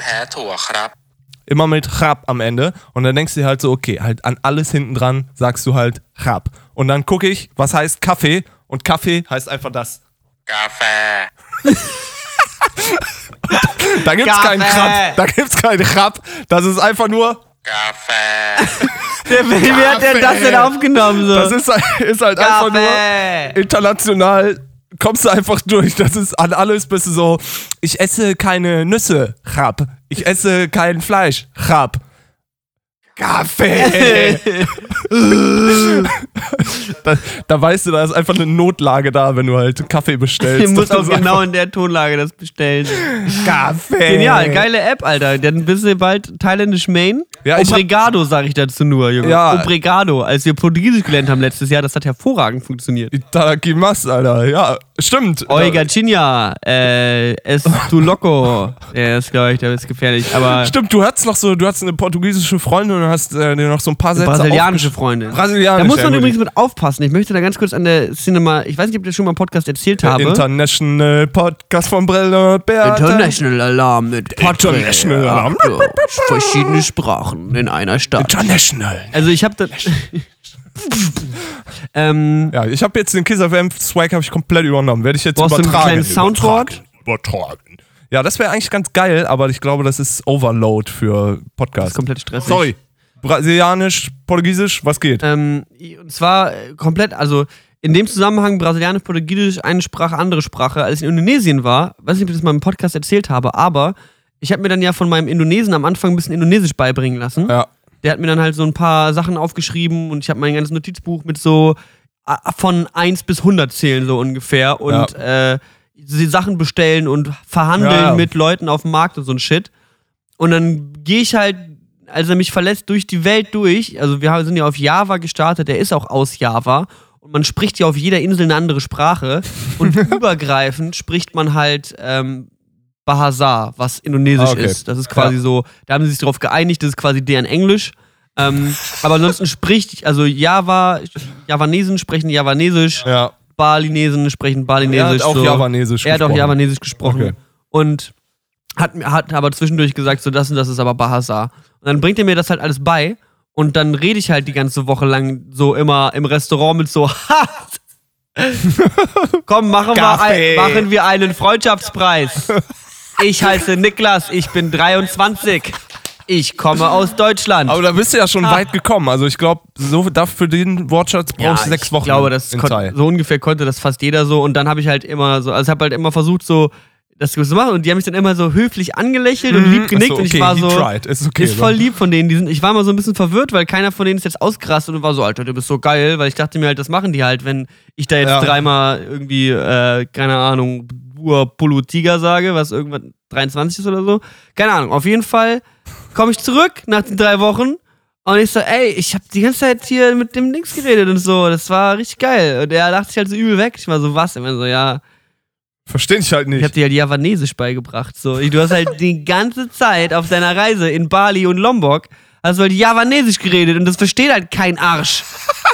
Immer mit Chab am Ende. Und dann denkst du dir halt so, okay, halt an alles hinten dran sagst du halt Chab. Und dann gucke ich, was heißt Kaffee? Und Kaffee heißt einfach das. Kaffee. (laughs) da gibt's Kaffee. keinen Krab. Da gibt's keinen Krab. Das ist einfach nur Kaffee. (laughs) Der, hat denn das denn aufgenommen? So? Das ist, halt, ist halt Kaffee. einfach nur international Kommst du einfach durch. Das ist an alles bist du so. Ich esse keine Nüsse. Krab. Ich esse kein Fleisch. Krab. Kaffee. (laughs) da, da weißt du, da ist einfach eine Notlage da, wenn du halt Kaffee bestellst. Ich muss Das auch genau in der Tonlage das bestellen. Kaffee. Genial, geile App, Alter. Dann bist du bald thailändisch Main. Ja, hab- Obrigado, sage ich dazu nur, Junge. Ja. Obrigado. Als wir Portugiesisch gelernt haben letztes Jahr, das hat hervorragend funktioniert. Itadakimasu, Alter. Ja, stimmt. Oiga Chinha, äh, es tu loco. (laughs) Ja, das glaube ich, das ist gefährlich. Aber Stimmt, du hattest noch so, du hattest eine portugiesische Freundin und hast äh, noch so ein paar Sätze brasilianische Freundin. Brasilianische. Da muss man ja, übrigens mit aufpassen. Ich möchte da ganz kurz an der Cinema, ich weiß nicht, ob ich das schon mal im Podcast erzählt habe. International Podcast von Brille und Bär. International Alarm mit Patrick. International Alarm. Ja, verschiedene Sprachen in einer Stadt. International. Also ich habe das. (laughs) ähm, Ja, ich habe jetzt den Kiss FM Swag habe ich komplett übernommen. Werde ich jetzt Brauchst du ein übertragen. kleines Soundboard? Übertragen. übertragen. Ja, das wäre eigentlich ganz geil, aber ich glaube, das ist Overload für das Podcasts. ist komplett stressig. Sorry. Brasilianisch, Portugiesisch, was geht? Ähm, und zwar äh, komplett, also in dem Zusammenhang Brasilianisch, Portugiesisch, eine Sprache, andere Sprache. Als ich in Indonesien war, weiß nicht, ob ich das mal im Podcast erzählt habe, aber ich habe mir dann ja von meinem Indonesen am Anfang ein bisschen Indonesisch beibringen lassen. Ja. Der hat mir dann halt so ein paar Sachen aufgeschrieben und ich habe mein ganzes Notizbuch mit so äh, von 1 bis 100 zählen so ungefähr und äh, die Sachen bestellen und verhandeln Ja, ja. mit Leuten auf dem Markt und so ein Shit. Und dann gehe ich halt, als er mich verlässt, durch die Welt durch. Also wir sind ja auf Java gestartet, der ist auch aus Java. Und man spricht ja auf jeder Insel eine andere Sprache. Und (laughs) übergreifend spricht man halt ähm, Bahasa, was indonesisch Ah, okay. ist. Das ist quasi so, da haben sie sich darauf geeinigt, das ist quasi deren Englisch. Ähm, aber ansonsten spricht, also Java, Javanesen sprechen Javanesisch, Ja. Balinesen sprechen Er Balinesisch. hat auch so. Javanesisch Er hat auch gesprochen. Javanesisch gesprochen. Okay. Und hat, hat aber zwischendurch gesagt, so das und das ist aber Bahasa. Und dann bringt er mir das halt alles bei und dann rede ich halt die ganze Woche lang so immer im Restaurant mit so, (laughs) ha! Komm, machen wir, ein, machen wir einen Freundschaftspreis. Ich heiße Niklas, ich bin 23. Ich komme aus Deutschland. Aber da bist du ja schon weit gekommen. Also ich glaube, so dafür den Wortschatz brauchst du sechs ich Wochen. glaube, das so ungefähr konnte das fast jeder so. Und dann habe ich halt immer so, also habe halt immer versucht, so das zu machen. Und die haben mich dann immer so höflich angelächelt und lieb genickt. So, Und ich okay, war he so. tried. Ist okay, ist voll so. lieb von denen. Die sind, ich war mal so ein bisschen verwirrt, weil keiner von denen ist jetzt ausgerastet und war so, Alter, du bist so geil. Weil ich dachte mir halt, das machen die halt, wenn ich da jetzt Ja. dreimal irgendwie, äh, keine Ahnung, Pulu Tiger sage, was irgendwann 23 ist oder so. Keine Ahnung. Auf jeden Fall komme ich zurück nach den drei Wochen und ich so, ey, ich habe die ganze Zeit hier mit dem Links geredet und so. Das war richtig geil. Und der lacht sich halt so übel weg. Ich war so, was? Immer so, ja, Verstehe ich halt ich nicht. habe dir halt Javanesisch beigebracht. So. Du hast halt die ganze Zeit auf deiner Reise in Bali und Lombok hast du halt Javanesisch geredet und das versteht halt kein Arsch.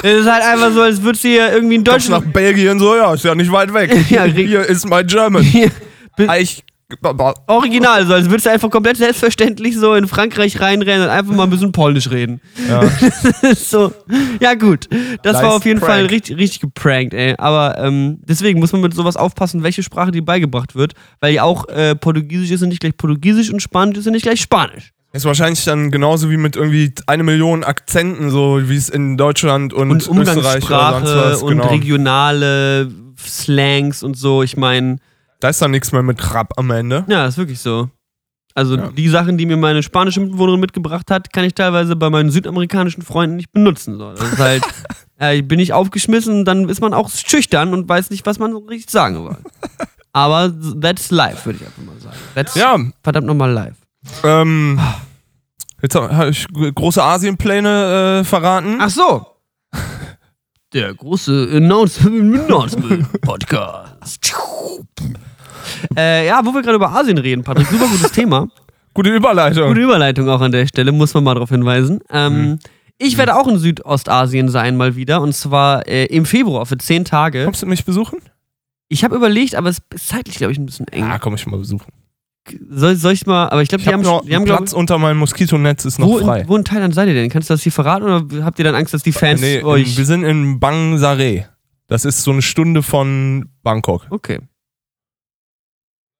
Es ist halt einfach so, als würdest du hier irgendwie in Kommst nach Deutschland. Belgien so, ja, ist ja nicht weit weg. (laughs) Ja, Hier ist mein German. Hier, bin- Ich, original, so als würdest du einfach komplett selbstverständlich so in Frankreich reinrennen und einfach mal ein bisschen Polnisch reden. ja. (laughs) So, ja gut, das Nice war auf jeden Fall prank. richtig, richtig geprankt, ey. Aber ähm, deswegen muss man mit sowas aufpassen, welche Sprache die beigebracht wird, weil ja auch äh, Portugiesisch ist ja nicht gleich Portugiesisch und Spanisch ist ja nicht gleich Spanisch. Ist wahrscheinlich dann genauso wie mit irgendwie eine Million Akzenten, so wie es in Deutschland und, Und Österreich oder Umgangssprache sonst was. und Genau. regionale Slangs und so. Ich meine, Da ist dann nichts mehr mit Rap am Ende. ja, ist wirklich so. Also Ja. die Sachen, die mir meine spanische Mitbewohnerin mitgebracht hat, kann ich teilweise bei meinen südamerikanischen Freunden nicht benutzen. So. Das ist halt, (laughs) äh, bin ich aufgeschmissen, dann ist man auch schüchtern und weiß nicht, was man richtig sagen soll. Aber that's life, würde ich einfach mal sagen. That's Ja, verdammt nochmal live. ähm, jetzt habe ich große Asienpläne äh, verraten. Ach so. Der große Announcement Podcast. (laughs) äh, ja, wo wir gerade über Asien reden, Patrick, super gutes Thema. (laughs) Gute Überleitung. Gute Überleitung auch an der Stelle, muss man mal darauf hinweisen. Ähm, Ich werde auch in Südostasien sein mal wieder und zwar äh, im Februar für zehn Tage. Kommst du mich besuchen? Ich habe überlegt, aber es ist zeitlich, glaube ich, ein bisschen eng. Ja, komm ich mal besuchen. Soll, soll ich mal, aber ich glaube, Ich die habe haben, die haben Platz unter meinem Moskitonetz ist noch wo, frei. in, wo in Thailand seid ihr denn? Kannst du das hier verraten oder habt ihr dann Angst, dass die Fans nee, euch... wir sind in Bang Sare. Das ist so eine Stunde von Bangkok. Okay.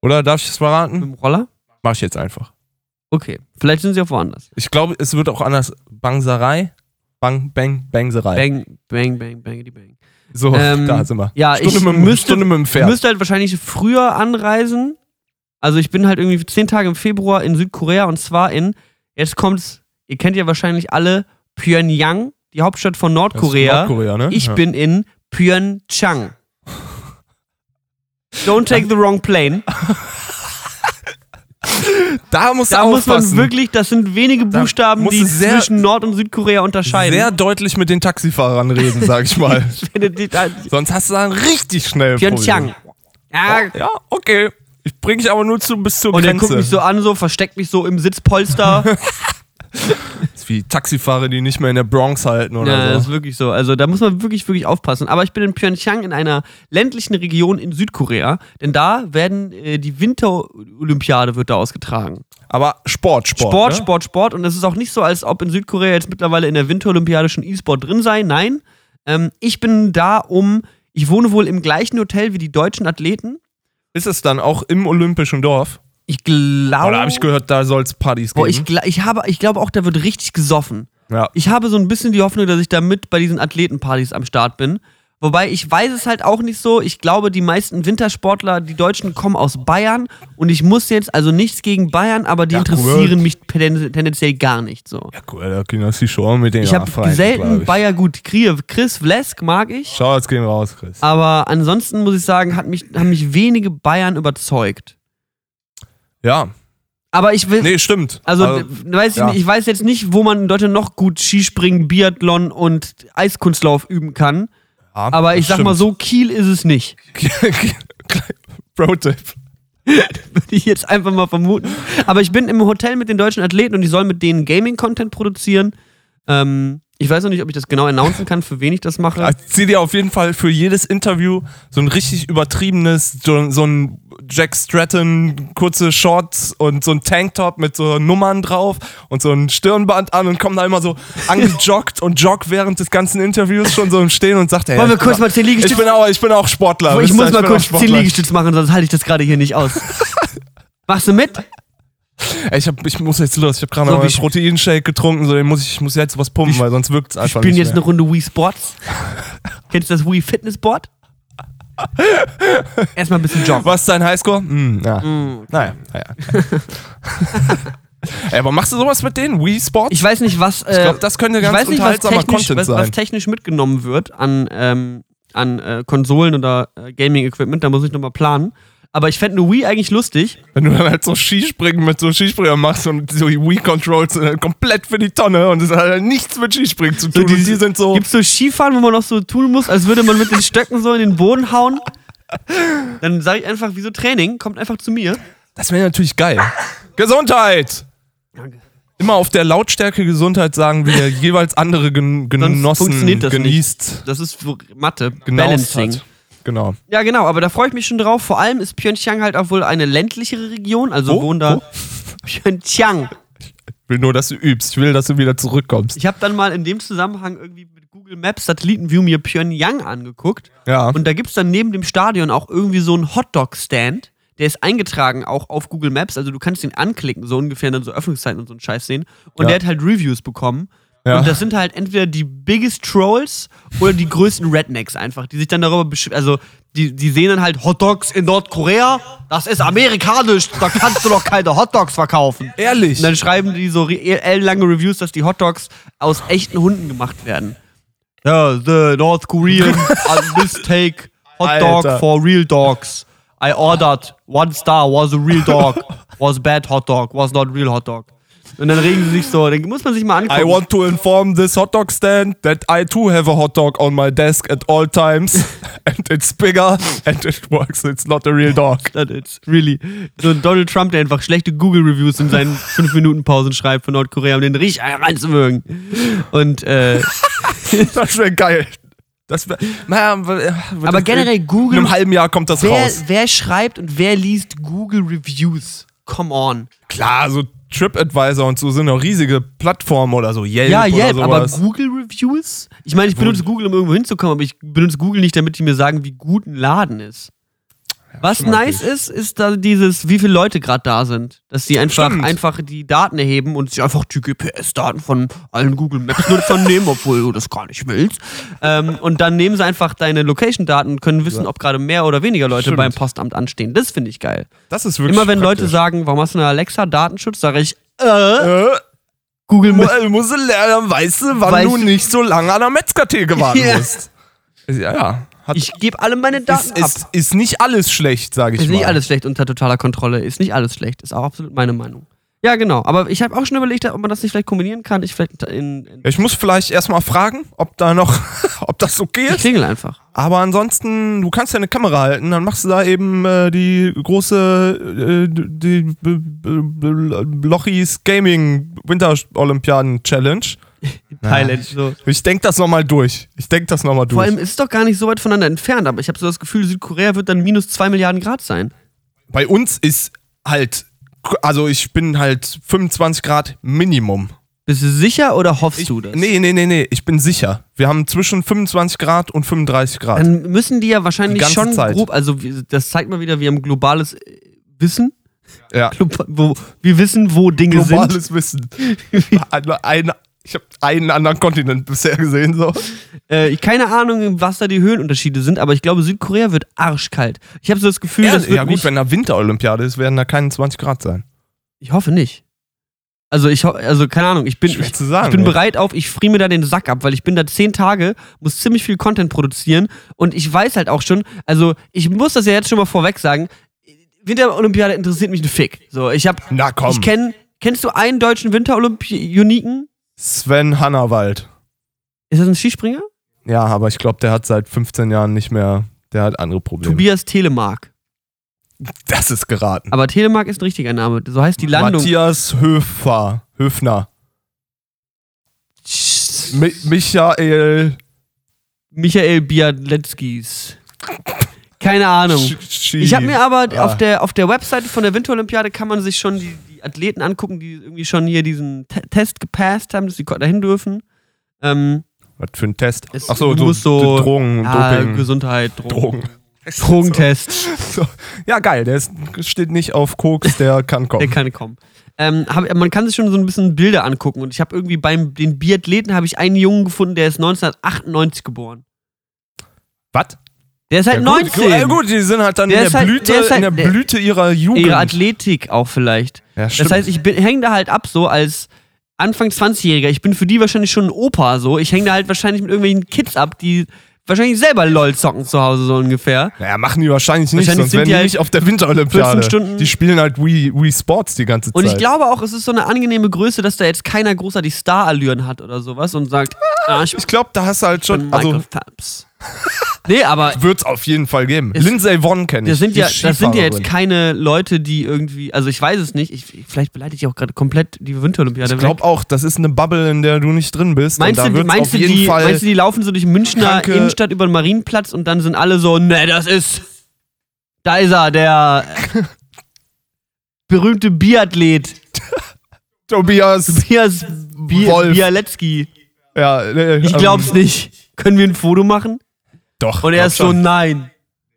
Oder darf ich es Mit verraten? dem Roller? Mach ich jetzt einfach. Okay. Vielleicht sind sie auch woanders. Ich glaube, es wird auch anders. Bang Sarai? Bang, Bang, Bang Sarai. Bang, bang, bang, bangity bang. So, (laughs) Ähm, da sind wir. Ja, Stunde, ich mit, müsste, Stunde mit dem ich Pferd. müsste halt wahrscheinlich früher anreisen. Also ich bin halt irgendwie zehn Tage im Februar in Südkorea und zwar in, jetzt kommt's, ihr kennt ja wahrscheinlich alle Pyongyang, die Hauptstadt von Nordkorea. Nordkorea, ne? Ich ja. bin in Pyeongchang. Don't take the wrong plane. Da (laughs) musst Da muss man wirklich, das sind wenige Buchstaben, die zwischen Nord- und Südkorea unterscheiden. sehr deutlich mit den Taxifahrern reden, sag ich mal. (laughs) Pyeongchang. Sonst hast du dann richtig schnell Ja, Probleme. Ja, okay. Ich bring dich aber nur zu, bis zur und er Grenze. guckt mich so an, so versteckt mich so im Sitzpolster. (laughs) Ist wie Taxifahrer, die nicht mehr in der Bronx halten oder ja, das ist so. wirklich so. Also da muss man wirklich, wirklich aufpassen. Aber ich bin in Pyeongchang in einer ländlichen Region in Südkorea, denn da werden äh, die Winterolympiade wird da ausgetragen. Aber Sport, Sport. Sport, ne? Sport, Sport. Und es ist auch nicht so, als ob in Südkorea jetzt mittlerweile in der Winterolympiade schon E-Sport drin sei. Nein, ähm, ich bin da um. Ich wohne wohl im gleichen Hotel wie die deutschen Athleten. Ist es dann auch im Olympischen Dorf? Ich glaube. Oder habe ich gehört, da soll es Partys geben? Boah, ich, ich, habe, ich glaube auch, da wird richtig gesoffen. ja. Ich habe so ein bisschen die Hoffnung, dass ich da mit bei diesen Athletenpartys am Start bin. Wobei ich weiß es halt auch nicht so. Ich glaube, die meisten Wintersportler, die Deutschen, kommen aus Bayern. Und ich muss jetzt, also nichts gegen Bayern, aber die Ja, interessieren cool. mich ten- tendenziell gar nicht so. ja, cool, da können das die schon mit denen Ich habe selten ich. Bayer gut. Chris Vlesk mag ich. Schau, jetzt gehen raus, Chris. Aber ansonsten muss ich sagen, hat mich, haben mich wenige Bayern überzeugt. Ja, Aber ich will. nee, stimmt. Also, d- weiß ich, ja. nicht, ich weiß jetzt nicht, wo man in Deutschland noch gut Skispringen, Biathlon und Eiskunstlauf üben kann. ja, Aber ich sag mal stimmt. so, Kiel ist es nicht. (laughs) Pro-Tipp. Würde ich jetzt einfach mal vermuten. Aber ich bin im Hotel mit den deutschen Athleten und ich soll mit denen Gaming-Content produzieren. Ähm, Ich weiß noch nicht, ob ich das genau announcen kann, für wen ich das mache. Also zieh dir auf jeden Fall für jedes Interview so ein richtig übertriebenes, so, so ein Jack Stratton, kurze Shorts und so ein Tanktop mit so Nummern drauf und so ein Stirnband an und komm da immer so angejoggt und joggt während des ganzen Interviews schon so im Stehen und sagt, ey, Wollen wir kurz mal 10 ich Liegestütze bin auch, ich bin auch Sportler. ich wisst ihr, muss mal kurz auch 10 Sportler. Liegestütze machen, sonst halte ich das gerade hier nicht aus. (laughs) Machst du mit? Ich, hab, ich muss jetzt los. Ich habe gerade So, wie einen Proteinshake getrunken, so den muss ich, ich muss jetzt was pumpen, weil sonst wirkt es Wir einfach spielen nicht jetzt mehr. eine Runde Wii Sports. Kennst du das Wii Fitnessboard? (laughs) Erstmal ein bisschen joggen. Was ist dein Highscore? Hm, ja. Naja, naja. (laughs) Ey, aber machst du sowas mit denen? Wii Sports? Ich weiß nicht, was. Äh, Ich glaub, das könnte ich ganz weiß nicht, was unterhaltsamer technisch, Content was, was sein. technisch mitgenommen wird an, ähm, an äh, Konsolen oder äh, Gaming-Equipment. Da muss ich nochmal planen. Aber ich fände eine Wii eigentlich lustig. Wenn du dann halt so Skispringen mit so Skispringern machst und so die Wii-Controls sind halt komplett für die Tonne und es hat halt nichts mit Skispringen zu tun. die- und die sind so. Gibt's so Skifahren, wo man noch so tun muss, als würde man mit den Stöcken so in den Boden hauen? Dann sage ich einfach, wieso Training? Kommt einfach zu mir. Das wäre natürlich geil. Gesundheit! Danke. Immer auf der Lautstärke Gesundheit sagen, wie der jeweils andere gen Genossen funktioniert das nicht. genießt. Das ist so Mathe, Balancing. hat. Genau. Ja, genau, aber da freue ich mich schon drauf. Vor allem ist Pyeongchang halt auch wohl eine ländlichere Region, also Wo? wohnen da. Wo? (laughs) Pyeongchang. Ich will nur, dass du übst. Ich will, dass du wieder zurückkommst. Ich habe dann mal in dem Zusammenhang irgendwie mit Google Maps Satellitenview mir Pyongyang angeguckt. Ja. Und da gibt's dann neben dem Stadion auch irgendwie so einen Hotdog-Stand. Der ist eingetragen auch auf Google Maps. Also du kannst ihn anklicken, so ungefähr dann so Öffnungszeiten und so einen Scheiß sehen. Und Ja. der hat halt Reviews bekommen. Ja. Und das sind halt entweder die biggest Trolls oder die größten Rednecks einfach, die sich dann darüber beschweren. Also die, die sehen dann halt Hotdogs in Nordkorea. Das ist amerikanisch. Da kannst du doch keine Hotdogs verkaufen. Ehrlich. Und dann schreiben die so re- ellenlange Reviews, dass die Hotdogs aus echten Hunden gemacht werden. Ja, the North Korean (laughs) mistake hot dog Alter. for real dogs. I ordered one star, was a real dog, was bad hot dog, was not real hot dog. Und dann regen sie sich so, dann muss man sich mal angucken. I want to inform this hot dog stand that I too have a hot dog on my desk at all times. (laughs) and it's bigger and it works. It's not a real dog. that it's really so ein Donald Trump, der einfach schlechte Google-Reviews in seinen (laughs) 5-Minuten-Pausen schreibt für Nordkorea, um den richtig reinzuwürgen. Und äh, (laughs) Das wäre geil. Das wär, naja, Aber generell Google- In einem halben Jahr kommt das wer, raus. wer schreibt und wer liest Google-Reviews? Come on. Klar, so TripAdvisor und so sind auch riesige Plattformen oder so. Yelp Ja, Yelp, aber sowas. Google-Reviews? Ich meine, ich benutze Google, um irgendwo hinzukommen, aber ich benutze Google nicht, damit die mir sagen, wie gut ein Laden ist. Was nice ist, ist da dieses, wie viele Leute gerade da sind. Dass sie einfach, Stimmt. einfach die Daten erheben und sich einfach die GPS-Daten von allen Google Maps-Nutzern (laughs) nehmen, obwohl du das gar nicht willst. Ähm, und dann nehmen sie einfach deine Location-Daten und können wissen, ob gerade mehr oder weniger Leute Stimmt. beim Postamt anstehen. Das finde ich geil. das ist wirklich Immer wenn Leute praktisch. sagen, warum hast du eine Alexa-Datenschutz, sage ich, äh, Äh, Google Maps. musst lernen, weißt du, wann Weißt du du- nicht so lange an der Metzgertheke warten (laughs) Ja. musst. Ja, ja. Hat, Ich gebe alle meine Daten ist, ab. ist, ist nicht alles schlecht, sage ich Ist mal. nicht alles schlecht unter totaler Kontrolle. Ist nicht alles schlecht. Ist auch absolut meine Meinung. Ja, genau. Aber ich habe auch schon überlegt, ob man das nicht vielleicht kombinieren kann. Ich vielleicht in. in Ich muss vielleicht erstmal fragen, ob da noch, (laughs) ob das okay ich ist. klingel einfach. Aber ansonsten, du kannst ja eine Kamera halten, dann machst du da eben äh, die große äh, die Lochis Gaming Winter Olympiaden Challenge. Thailand. So. Ich denk das nochmal durch. Ich denk das nochmal durch. Vor allem ist es doch gar nicht so weit voneinander entfernt, aber ich habe so das Gefühl, Südkorea wird dann minus 2 Milliarden Grad sein. Bei uns ist halt, also ich bin halt 25 Grad Minimum. Bist du sicher oder hoffst Ich, du das? nee, nee, nee, nee, ich bin sicher. Wir haben zwischen 25 Grad und 35 Grad. Dann müssen die ja wahrscheinlich Die ganze schon Zeit. grob, also das zeigt mal wieder, wir haben globales äh, Wissen. ja. Globa- Wo, wir wissen, wo Dinge sind. Globales Wissen. (laughs) ein, ein, ich habe einen anderen Kontinent bisher gesehen, so. Äh, keine Ahnung, was da die Höhenunterschiede sind, aber ich glaube, Südkorea wird arschkalt. Ich habe so das Gefühl, Ja, das ja gut, wenn da Winterolympiade ist, werden da keine 20 Grad sein. Ich hoffe nicht. Also ich also keine Ahnung, ich bin, ich, sagen, ich bin bereit auf, ich friere mir da den Sack ab, weil ich bin da zehn Tage, muss ziemlich viel Content produzieren und ich weiß halt auch schon, also ich muss das ja jetzt schon mal vorweg sagen, Winterolympiade interessiert mich ein Fick. So, ich habe, Na komm. ich kenn, kennst du einen deutschen Winterolympioniken? Sven Hannawald. Ist das ein Skispringer? Ja, aber ich glaube, der hat seit 15 Jahren nicht mehr, der hat andere Probleme. Tobias Telemark. Das ist geraten. Aber Telemark ist ein richtiger Name. So heißt die Landung. Matthias Höfer. Höfner. Mi Michael. Michael Bialetskis. Keine Ahnung. Sch- Ich habe mir aber Ja. auf, der, auf der Webseite von der Winterolympiade kann man sich schon die Athleten angucken, die irgendwie schon hier diesen Te Test gepasst haben, dass sie dahin dürfen. Ähm, Was für ein Test? es Achso, so, so Drogen, ja, Doping. Gesundheit, Drogen. Drogen. Drogentest. (laughs) So. Ja, geil. Der ist, steht nicht auf Koks, der kann kommen. (laughs) Der kann kommen. Ähm, hab, man kann sich schon so ein bisschen Bilder angucken und ich habe irgendwie beim den Biathleten habe ich einen Jungen gefunden, der ist 1998 geboren. Was? Der ist halt ja, gut, 19. Gut, ja, gut, die sind halt dann Der in der, halt- Blüte, der halt- in der Blüte ihrer Jugend. Ihre Athletik auch vielleicht. ja, Das heißt, ich hänge da halt ab so als Anfang 20-Jähriger. Ich bin für die wahrscheinlich schon ein Opa so. Ich hänge da halt wahrscheinlich mit irgendwelchen Kids ab, die wahrscheinlich selber LOL zocken zu Hause so ungefähr. Naja, machen die wahrscheinlich nicht, Wahrscheinlich sonst sind wären die halt nicht auf der Winterolympiade. 14 Stunden- Die spielen halt Wii, Wii Sports die ganze Zeit. Und ich glaube auch, es ist so eine angenehme Größe, dass da jetzt keiner großartig Star-Allüren hat oder sowas und sagt, ah, ich ich glaube, da hast du halt schon, also. (laughs) nee, (laughs) aber wird's auf jeden Fall geben. Lindsay Vonn kenne ich. das sind, ja, das sind ja jetzt keine Leute, die irgendwie, also ich weiß es nicht, ich, vielleicht beleidige ich auch gerade komplett die Winterolympiade Ich glaube auch, das ist eine Bubble, in der du nicht drin bist. Meinst du, meinst, du die, Fall meinst du, die laufen so durch Münchner Innenstadt über den Marienplatz und dann sind alle so, ne, das ist, da ist er, der (laughs) berühmte Biathlet, (laughs) Tobias. Tobias Bi Wolf. Bialecki. Ja, äh, Ich ähm, glaub's nicht. Können wir ein Foto machen? Doch. Und er ist so, schon. nein.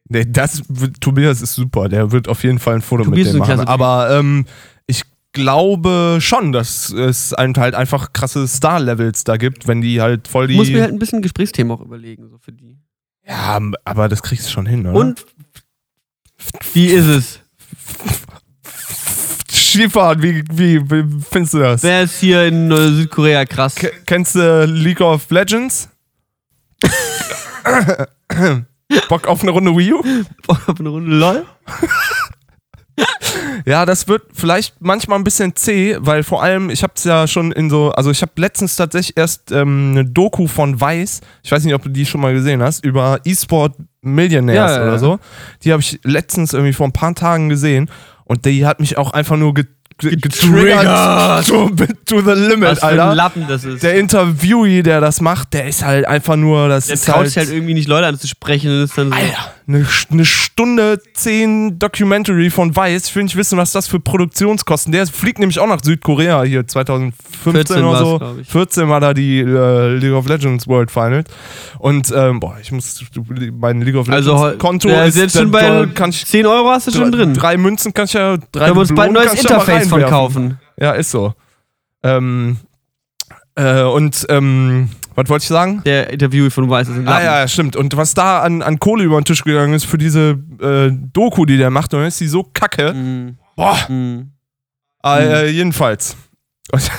Nee, das, Tobias ist super. Der wird auf jeden Fall ein Foto Tobias mit dem machen. Aber ähm, ich glaube schon, dass es halt einfach krasse Star-Levels da gibt, wenn die halt voll die. Muss mir halt ein bisschen Gesprächsthema auch überlegen, so für die. ja, aber das kriegst du schon hin, oder? Und wie ist es? Skifahren, wie, wie, wie findest du das? Wer ist hier in äh, Südkorea krass? Ke- Kennst du League of Legends? (coughs) Bock auf eine Runde Wii U? Bock auf eine Runde LOL? (laughs) Ja, das wird vielleicht manchmal ein bisschen zäh, weil vor allem, ich habe es ja schon in so, also ich habe letztens tatsächlich erst ähm, eine Doku von Weiß, ich weiß nicht, ob du die schon mal gesehen hast, über E-Sport Millionaires Ja, ja, oder ja. so. Die habe ich letztens irgendwie vor ein paar Tagen gesehen und die hat mich auch einfach nur ge ge getriggert to, to the limit, Was für ein Alter. Lappen das ist. Der Interviewee, der das macht, der ist halt einfach nur, das Der ist traut halt, sich halt irgendwie nicht Leute anzusprechen und ist dann so. Alter, eine, eine Stunde zehn Documentary von Weiß. Ich will nicht wissen, was das für Produktionskosten. Der fliegt nämlich auch nach Südkorea hier 2015 14 oder so. glaub ich. 14 war da die äh, League of Legends World Finals. Und ähm, boah, ich muss mein League of Legends Also Konto der ist jetzt schon da- bei da kann ich 10 Euro hast du schon drin. drei Münzen kann ich ja drei wir uns bald ein neues ja Interface von kaufen. Ja, ist so. Ähm, äh, und ähm, was wollte ich sagen? Der Interview von Weiß ist ein Ah Lappen. ja, stimmt. Und was da an, an Kohle über den Tisch gegangen ist für diese äh, Doku, die der macht, dann ist die so kacke. Mm, Boah. mm. Äh, jedenfalls. Und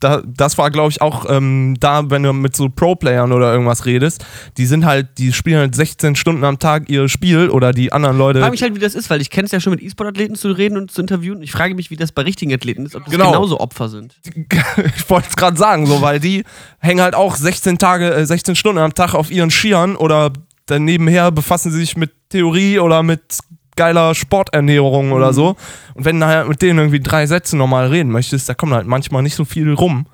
da, da, das war, glaube ich, auch ähm, da, wenn du mit so Pro-Playern oder irgendwas redest, die sind halt, die spielen halt 16 Stunden am Tag ihr Spiel oder die anderen Ich Leute. frage mich halt, wie das ist, weil ich kenne es ja schon mit E-Sport-Athleten zu reden und zu interviewen. Ich frage mich, wie das bei richtigen Athleten ist, ob das Genau. genauso Opfer sind. (laughs) ich wollte es gerade sagen, so, weil die hängen halt auch 16 Tage, äh, 16 Stunden am Tag auf ihren Skiern oder dann nebenher befassen sie sich mit Theorie oder mit geiler Sporternährung oder Mhm. so. Und wenn du halt mit denen irgendwie drei Sätze normal reden möchtest, da kommt halt manchmal nicht so viel rum.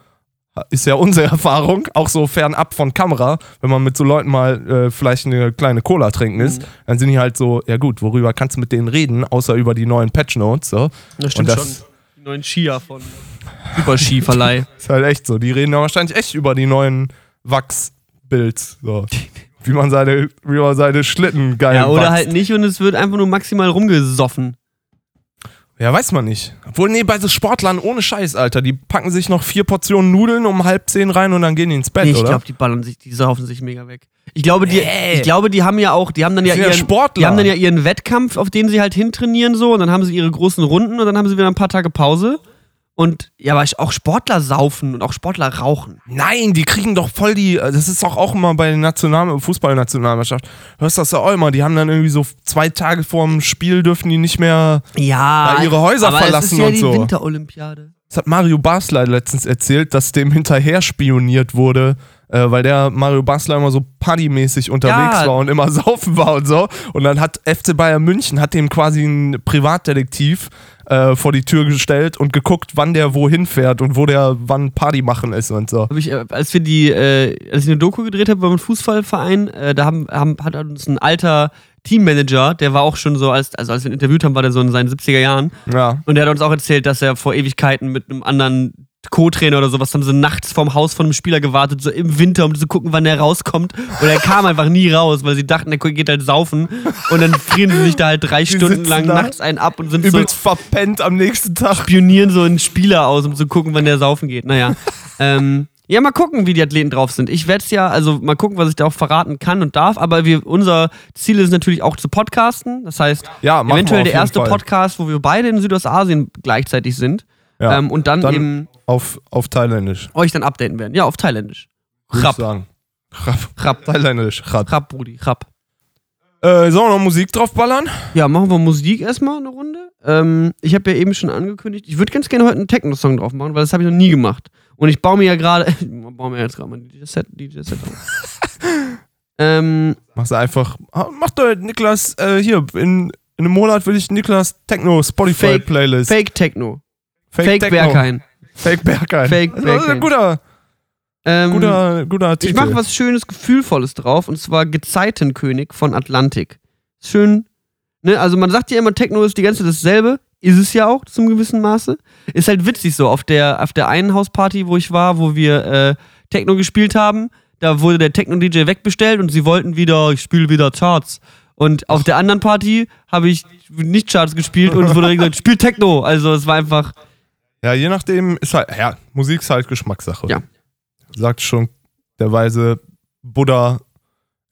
Ist ja unsere (laughs) Erfahrung, auch so fernab von Kamera, wenn man mit so Leuten mal äh, vielleicht eine kleine Cola trinken ist, Mhm. dann sind die halt so, ja gut, worüber kannst du mit denen reden, außer über die neuen Patch Notes, so. Das stimmt das- schon. Die neuen Skier von (laughs) Super Skiverleih. Ist halt echt so. Die reden ja wahrscheinlich echt über die neuen Wachsbilds. So. (laughs) Wie man seine, wie man seine Schlitten geil ja, oder wachst. halt nicht und es wird einfach nur maximal rumgesoffen. Ja, weiß man nicht. Obwohl, nee, bei so Sportlern ohne Scheiß, Alter. Die packen sich noch vier Portionen Nudeln um halb zehn rein und dann gehen die ins Bett, Nee, ich oder? glaube, die ballern sich, die saufen sich mega weg. Ich glaube, die, Nee. ich glaube, die haben ja auch, die haben dann ja ja ihren, Sportler. die haben dann ja ihren Wettkampf, auf den sie halt hintrainieren so und dann haben sie ihre großen Runden und dann haben sie wieder ein paar Tage Pause. Und ja, aber auch Sportler saufen und auch Sportler rauchen. Nein, die kriegen doch voll die. Das ist doch auch immer bei der National Fußballnationalmannschaft. Hörst du das ja auch immer? Die haben dann irgendwie so zwei Tage vorm Spiel dürfen die nicht mehr. Ja, Ja, ihre Häuser aber verlassen es ist ja und die so. Winterolympiade. Das hat Mario Basler letztens erzählt, dass dem hinterher spioniert wurde, äh, weil der Mario Basler immer so partymäßig unterwegs Ja. war und immer (laughs) saufen war und so. Und dann hat FC Bayern München hat dem quasi einen Privatdetektiv äh, vor die Tür gestellt und geguckt, wann der wohin fährt und wo der wann Party machen ist und so. Hab ich, äh, als wir die, äh, als ich eine Doku gedreht habe beim Fußballverein, äh, da haben, haben, hat uns ein alter Teammanager, der war auch schon so, als, also als wir ihn interviewt haben, war der so in seinen 70er Jahren. Ja. Und der hat uns auch erzählt, dass er vor Ewigkeiten mit einem anderen Co-Trainer oder sowas haben sie nachts vorm Haus von einem Spieler gewartet, so im Winter, um zu gucken, wann der rauskommt. Und er kam einfach nie raus, weil sie dachten, der geht halt saufen. Und dann frieren sie sich da halt drei Stunden sitzen lang da, nachts einen ab und sind so Übelst verpennt am nächsten Tag. spionieren so einen Spieler aus, um zu gucken, wann der saufen geht. Naja. ähm, ja, mal gucken, wie die Athleten drauf sind. Ich werde es ja, also mal gucken, was ich da auch verraten kann und darf. Aber wir, unser Ziel ist natürlich auch zu podcasten. Das heißt, Ja, eventuell der erste Fall. Podcast, wo wir beide in Südostasien gleichzeitig sind. Ja. Ähm, und dann, Dann- eben auf, auf Thailändisch. euch dann updaten werden. Ja, auf Thailändisch. Rap, sagen. Rap. Rap, Thailändisch. Rap. Rap, Brudi, Rap. Äh, sollen wir noch Musik draufballern? Ja, machen wir Musik erstmal eine Runde. Ähm, ich habe ja eben schon angekündigt, ich würde ganz gerne heute einen Techno-Song drauf machen, weil das habe ich noch nie gemacht. Und ich baue mir ja gerade, (laughs) ich baue mir jetzt gerade mal DJ-Set DJ -Set auf. (laughs) ähm, Machst du einfach. Mach doch Niklas, äh, hier, in, in einem Monat will ich Niklas Techno Spotify Fake- Playlist. Fake Techno. Fake, Techno. Berghain. Fake Berghain. Fake Das ist ein Berghain. guter, Ähm, guter, guter Titel. ich mache was Schönes, Gefühlvolles drauf, und zwar Gezeitenkönig von Atlantik. Schön, ne, also man sagt ja immer, Techno ist die ganze dasselbe. Ist es ja auch zum gewissen Maße. Ist halt witzig so. Auf der, auf der einen Hausparty, wo ich war, wo wir äh, Techno gespielt haben, da wurde der Techno-DJ wegbestellt und sie wollten wieder, ich spiele wieder Charts. Und auf der anderen Party habe ich nicht Charts gespielt und es wurde gesagt, spiel Techno. Also es war einfach, Ja, je nachdem ist halt, ja, Musik ist halt Geschmackssache. Ja. Sagt schon der weise Buddha.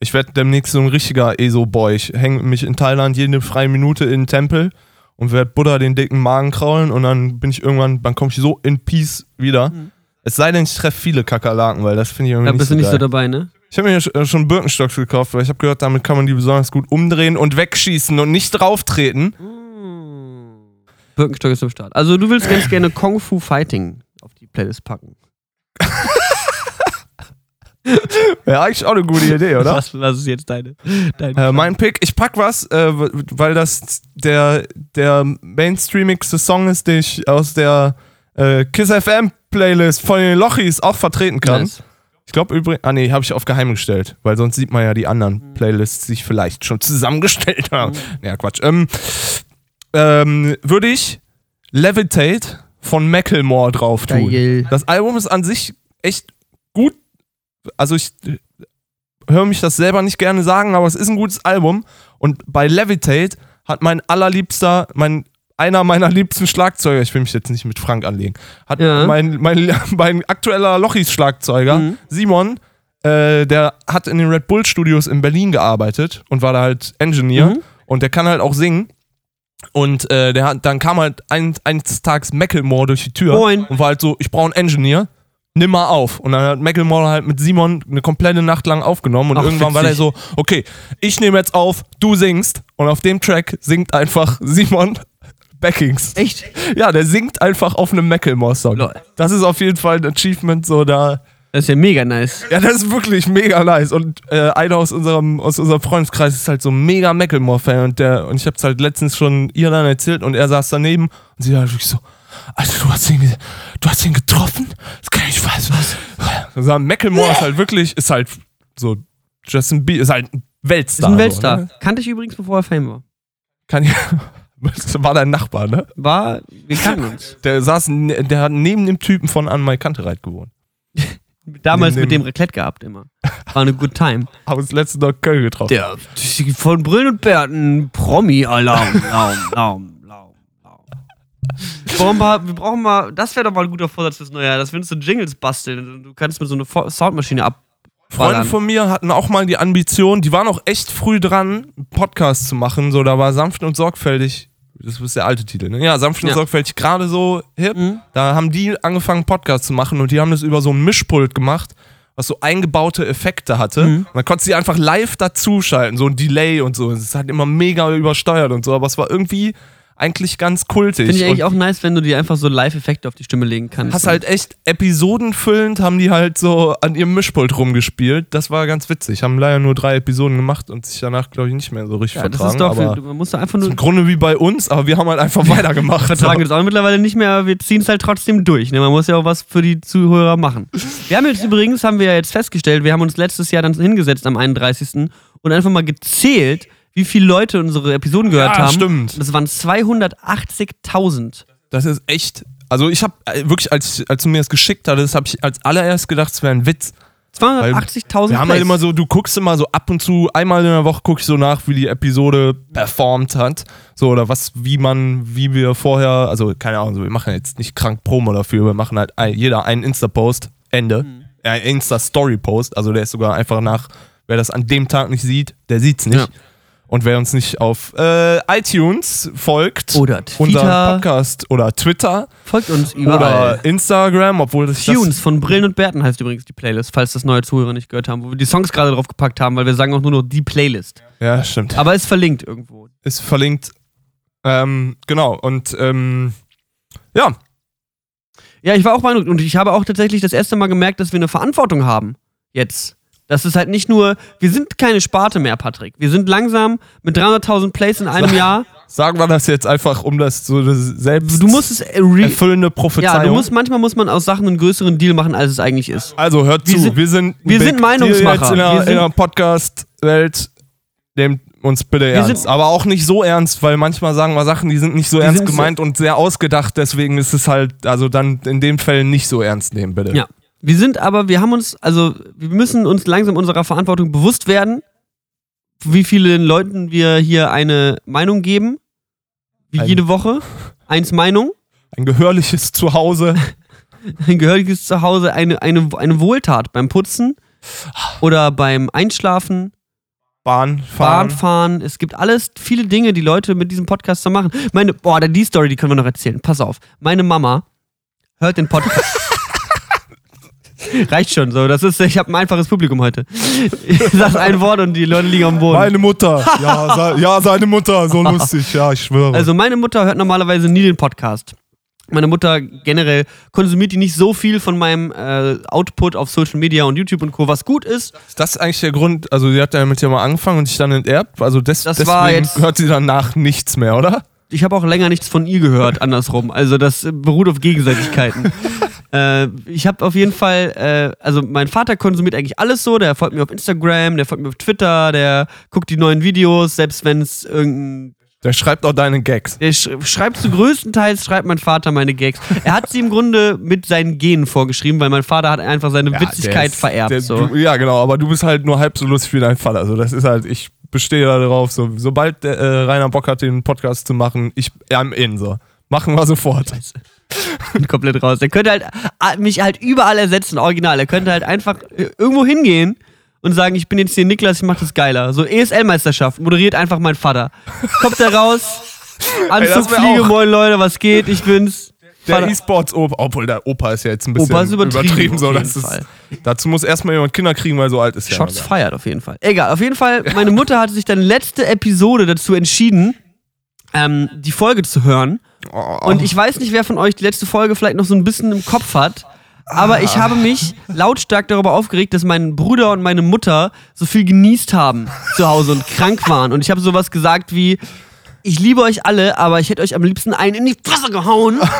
Ich werde demnächst so ein richtiger ESO-Boy. Ich hänge mich in Thailand jede freie Minute in den Tempel und werde Buddha den dicken Magen kraulen und dann bin ich irgendwann, dann komme ich so in Peace wieder. Mhm. Es sei denn, ich treffe viele Kakerlaken, weil das finde ich irgendwie da nicht bist so du nicht geil. so dabei, ne? Ich habe mir sch- schon Birkenstocks gekauft, weil ich habe gehört, damit kann man die besonders gut umdrehen und wegschießen und nicht drauftreten. Birkenstock ist am Start. Also du willst ganz gerne Kung Fu Fighting auf die Playlist packen. (laughs) Wäre eigentlich auch eine gute Idee, oder? Was, was ist jetzt deine? dein Äh, mein Pick, ich pack was, äh, weil das der, der mainstreamigste Song ist, den ich aus der äh, Kiss FM Playlist von den Lochis auch vertreten kann. Nice. Ich glaube übrigens, ah nee, habe ich auf geheim gestellt, weil sonst sieht man ja die anderen Mhm. Playlists, die ich vielleicht schon zusammengestellt habe. Ja, Quatsch. Ähm, ähm, Würde ich Levitate von Macklemore drauf tun. Geil. Das Album ist an sich echt gut. Also ich höre mich das selber nicht gerne sagen, aber es ist ein gutes Album. Und bei Levitate hat mein allerliebster, mein einer meiner liebsten Schlagzeuger, ich will mich jetzt nicht mit Frank anlegen, hat Ja. mein, mein, (laughs) mein aktueller Lochis-Schlagzeuger, Mhm. Simon, äh, der hat in den Red Bull Studios in Berlin gearbeitet und war da halt Engineer Mhm. und der kann halt auch singen. Und äh, der hat, dann kam halt ein, eines Tages Macklemore durch die Tür Moin. und war halt so, ich brauche einen Engineer, nimm mal auf. Und dann hat Macklemore halt mit Simon eine komplette Nacht lang aufgenommen und Ach, irgendwann war der witzig. so, okay, ich nehme jetzt auf, du singst. Und auf dem Track singt einfach (laughs) Simon Backings. Echt? Ja, der singt einfach auf einem Macklemore-Song. Lol. Das ist auf jeden Fall ein Achievement, so da. Das ist ja mega nice. Ja, das ist wirklich mega nice. Und äh, einer aus unserem, aus unserem Freundeskreis ist halt so ein mega Macklemore-Fan und der, und ich hab's halt letztens schon ihr dann erzählt und er saß daneben und sie war wirklich so, Alter, du hast ihn, du hast ihn getroffen? Das kann ich nicht was. Also, Macklemore ist halt wirklich, ist halt so, Justin Bieber ist halt ein Weltstar. Ist ein Weltstar. So, ne? Kannte ich übrigens, bevor er Fame war. Kann ich, (laughs) war dein Nachbar, ne? War, wir kannten uns. Der saß, der hat neben dem Typen von An My Kantereit gewohnt. (laughs) Damals Nimm- mit dem Raclette gehabt immer. War eine good time. (laughs) Haben uns letztens noch Köln getroffen. Der von Brillen und Bärten, Promi-Alarm, (laughs) Laum, Laum, Laum, Laum. Wir brauchen mal, wir brauchen mal, das wäre doch mal ein guter Vorsatz fürs neue Jahr, dass wir uns so Jingles basteln. Du kannst mit so einer Soundmaschine ab. Freunde von mir hatten auch mal die Ambition, die waren auch echt früh dran, einen Podcast zu machen. So, da war sanft und sorgfältig. Das ist der alte Titel, ne? Ja, sanft und Ja. sorgfältig gerade so hip. Mhm. Da haben die angefangen, Podcast zu machen und die haben das über so ein Mischpult gemacht, was so eingebaute Effekte hatte. Mhm. Und dann konntest du die einfach live dazuschalten, so ein Delay und so. Es ist halt immer mega übersteuert und so, aber es war irgendwie eigentlich ganz kultig. Finde ich eigentlich Und auch nice, wenn du dir einfach so Live-Effekte auf die Stimme legen kannst. Hast halt echt episodenfüllend, haben die halt so an ihrem Mischpult rumgespielt. Das war ganz witzig. Haben leider nur drei Episoden gemacht und sich danach, glaube ich, nicht mehr so richtig ja, das vertragen. ist doch, aber man muss da einfach nur im Grunde wie bei uns, aber wir haben halt einfach (laughs) weitergemacht. vertragen wir das auch mittlerweile nicht mehr, aber wir ziehen es halt trotzdem durch. Ne? Man muss ja auch was für die Zuhörer machen. (laughs) Wir haben jetzt übrigens, haben wir ja jetzt festgestellt, wir haben uns letztes Jahr dann hingesetzt am 31. und einfach mal gezählt, wie viele Leute unsere Episoden gehört Ja, haben. stimmt. Das waren 280.000. Das ist echt. Also ich habe wirklich, als, als du mir das geschickt hattest, habe ich als allererst gedacht, es wäre ein Witz. 280.000 Wir haben halt immer so, du guckst immer so ab und zu, einmal in der Woche gucke ich so nach, wie die Episode performt hat. So, oder was, wie man, wie wir vorher, also keine Ahnung, wir machen jetzt nicht krank Promo dafür, wir machen halt ein, jeder einen Insta-Post, Ende. Mhm. Äh, ein Insta-Story-Post, also der ist sogar einfach nach, wer das an dem Tag nicht sieht, der sieht's nicht. Ja. Und wer uns nicht auf äh, iTunes folgt, Oder Twitter. Podcast oder Twitter Folgt uns überall. oder Instagram, obwohl das Tunes von Brillen und Bärten heißt übrigens die Playlist, falls das neue Zuhörer nicht gehört haben, wo wir die Songs gerade drauf gepackt haben, weil wir sagen auch nur noch die Playlist. ja, stimmt. Aber ist verlinkt irgendwo. ist verlinkt. Ähm, genau, und ähm, ja, Ja, ich war auch beeindruckt und ich habe auch tatsächlich das erste Mal gemerkt, dass wir eine Verantwortung haben. Jetzt. Das ist halt nicht nur, wir sind keine Sparte mehr, Patrick. Wir sind langsam mit 300.000 Plays in einem Jahr. sagen wir das jetzt einfach, um das so das selbst Du musst es äh, erfüllende Prophezeiung. Ja, du musst, manchmal muss man aus Sachen einen größeren Deal machen, als es eigentlich ist. also hört Wir zu, sind- wir sind wir sind Meinungsmacher. Jetzt in Wir der, sind- in der Podcast-Welt nehmt uns bitte ernst. Aber auch nicht so ernst, weil manchmal sagen wir Sachen, die sind nicht so ernst sind so- gemeint und sehr ausgedacht. Deswegen ist es halt, also dann in den Fällen nicht so ernst nehmen, bitte. Ja. Wir sind aber, wir haben uns, also wir müssen uns langsam unserer Verantwortung bewusst werden, wie vielen Leuten wir hier eine Meinung geben. Wie Ein- jede Woche. Eins Meinung. Ein gehörliches Zuhause. (laughs) ein gehöriges Zuhause, eine, eine, eine Wohltat beim Putzen oder beim Einschlafen, Bahn Bahn fahren. fahren. Es gibt alles, viele Dinge, die Leute mit diesem Podcast so machen. Meine, boah, die Story, die können wir noch erzählen. Pass auf. Meine Mama hört den Podcast. (laughs) (laughs) Reicht schon so. Das ist, ich habe ein einfaches Publikum heute. Ich sag ein Wort und die Leute liegen am Boden. Meine Mutter. Ja, se ja, seine Mutter. So (laughs) lustig. Ja, ich schwöre. Also meine Mutter hört normalerweise nie den Podcast. Meine Mutter generell konsumiert die nicht so viel von meinem äh, Output auf Social Media und YouTube und Co., was gut ist. Ist das eigentlich der Grund, also sie hat ja damit ja mal angefangen und sich dann enterbt, also des, Das deswegen war jetzt- hört sie danach nichts mehr, oder? Ich habe auch länger nichts von ihr gehört, andersrum. Also das äh, beruht auf Gegenseitigkeiten. (laughs) äh, ich habe auf jeden Fall, äh, also mein Vater konsumiert eigentlich alles so. Der folgt mir auf Instagram, der folgt mir auf Twitter, der guckt die neuen Videos, selbst wenn es irgendein Der schreibt auch deine Gags. Der sch schreibt zu größtenteils, schreibt mein Vater meine Gags. Er hat sie im Grunde mit seinen Genen vorgeschrieben, weil mein Vater hat einfach seine Ja, Witzigkeit ist- vererbt. Der, so. du, ja, genau, aber du bist halt nur halb so lustig wie dein Vater. Also das ist halt, ich bestehe da drauf, so, sobald der, äh, Rainer Bock hat, den Podcast zu machen, ich am in so. Machen wir sofort. bin (laughs) komplett raus. Der könnte halt mich halt überall ersetzen, original. Er könnte halt einfach äh, irgendwo hingehen und sagen, ich bin jetzt hier Niklas, ich mach das geiler. So ESL-Meisterschaft, moderiert einfach mein Vater. Kommt da raus, (laughs) Anzug, Fliege, moin Leute, was geht, ich bin's. Der. E-Sports-Opa, obwohl der Opa ist ja jetzt ein bisschen Opa ist übertrieben, so, auf das ist. Dazu muss erstmal jemand Kinder kriegen, weil so alt ist Shots ja. feiert auf jeden Fall. Egal, auf jeden Fall, meine Mutter hatte sich dann letzte Episode dazu entschieden, ähm, die Folge zu hören. Oh, Und ich weiß nicht, wer von euch die letzte Folge vielleicht noch so ein bisschen im Kopf hat. Aber ich habe mich lautstark darüber aufgeregt, dass mein Bruder und meine Mutter so viel genießt haben zu Hause und krank waren. Und ich habe sowas gesagt wie, ich liebe euch alle, aber ich hätte euch am liebsten einen in die Fresse gehauen. (laughs)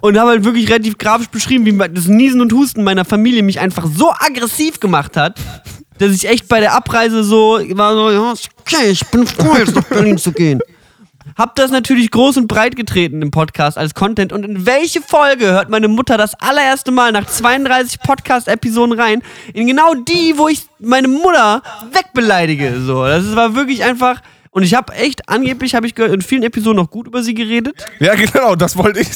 Und habe halt wirklich relativ grafisch beschrieben, wie das Niesen und Husten meiner Familie mich einfach so aggressiv gemacht hat, dass ich echt bei der Abreise so war so, ja, okay, ich bin froh, jetzt nach Berlin zu gehen. Hab das natürlich groß und breit getreten im Podcast als Content. Und in welche Folge hört meine Mutter das allererste Mal nach 32 Podcast-Episoden rein? In genau die, wo ich meine Mutter wegbeleidige. So, das war wirklich einfach. Und ich habe echt, angeblich habe ich in vielen Episoden noch gut über sie geredet. Ja, genau, das wollte ich.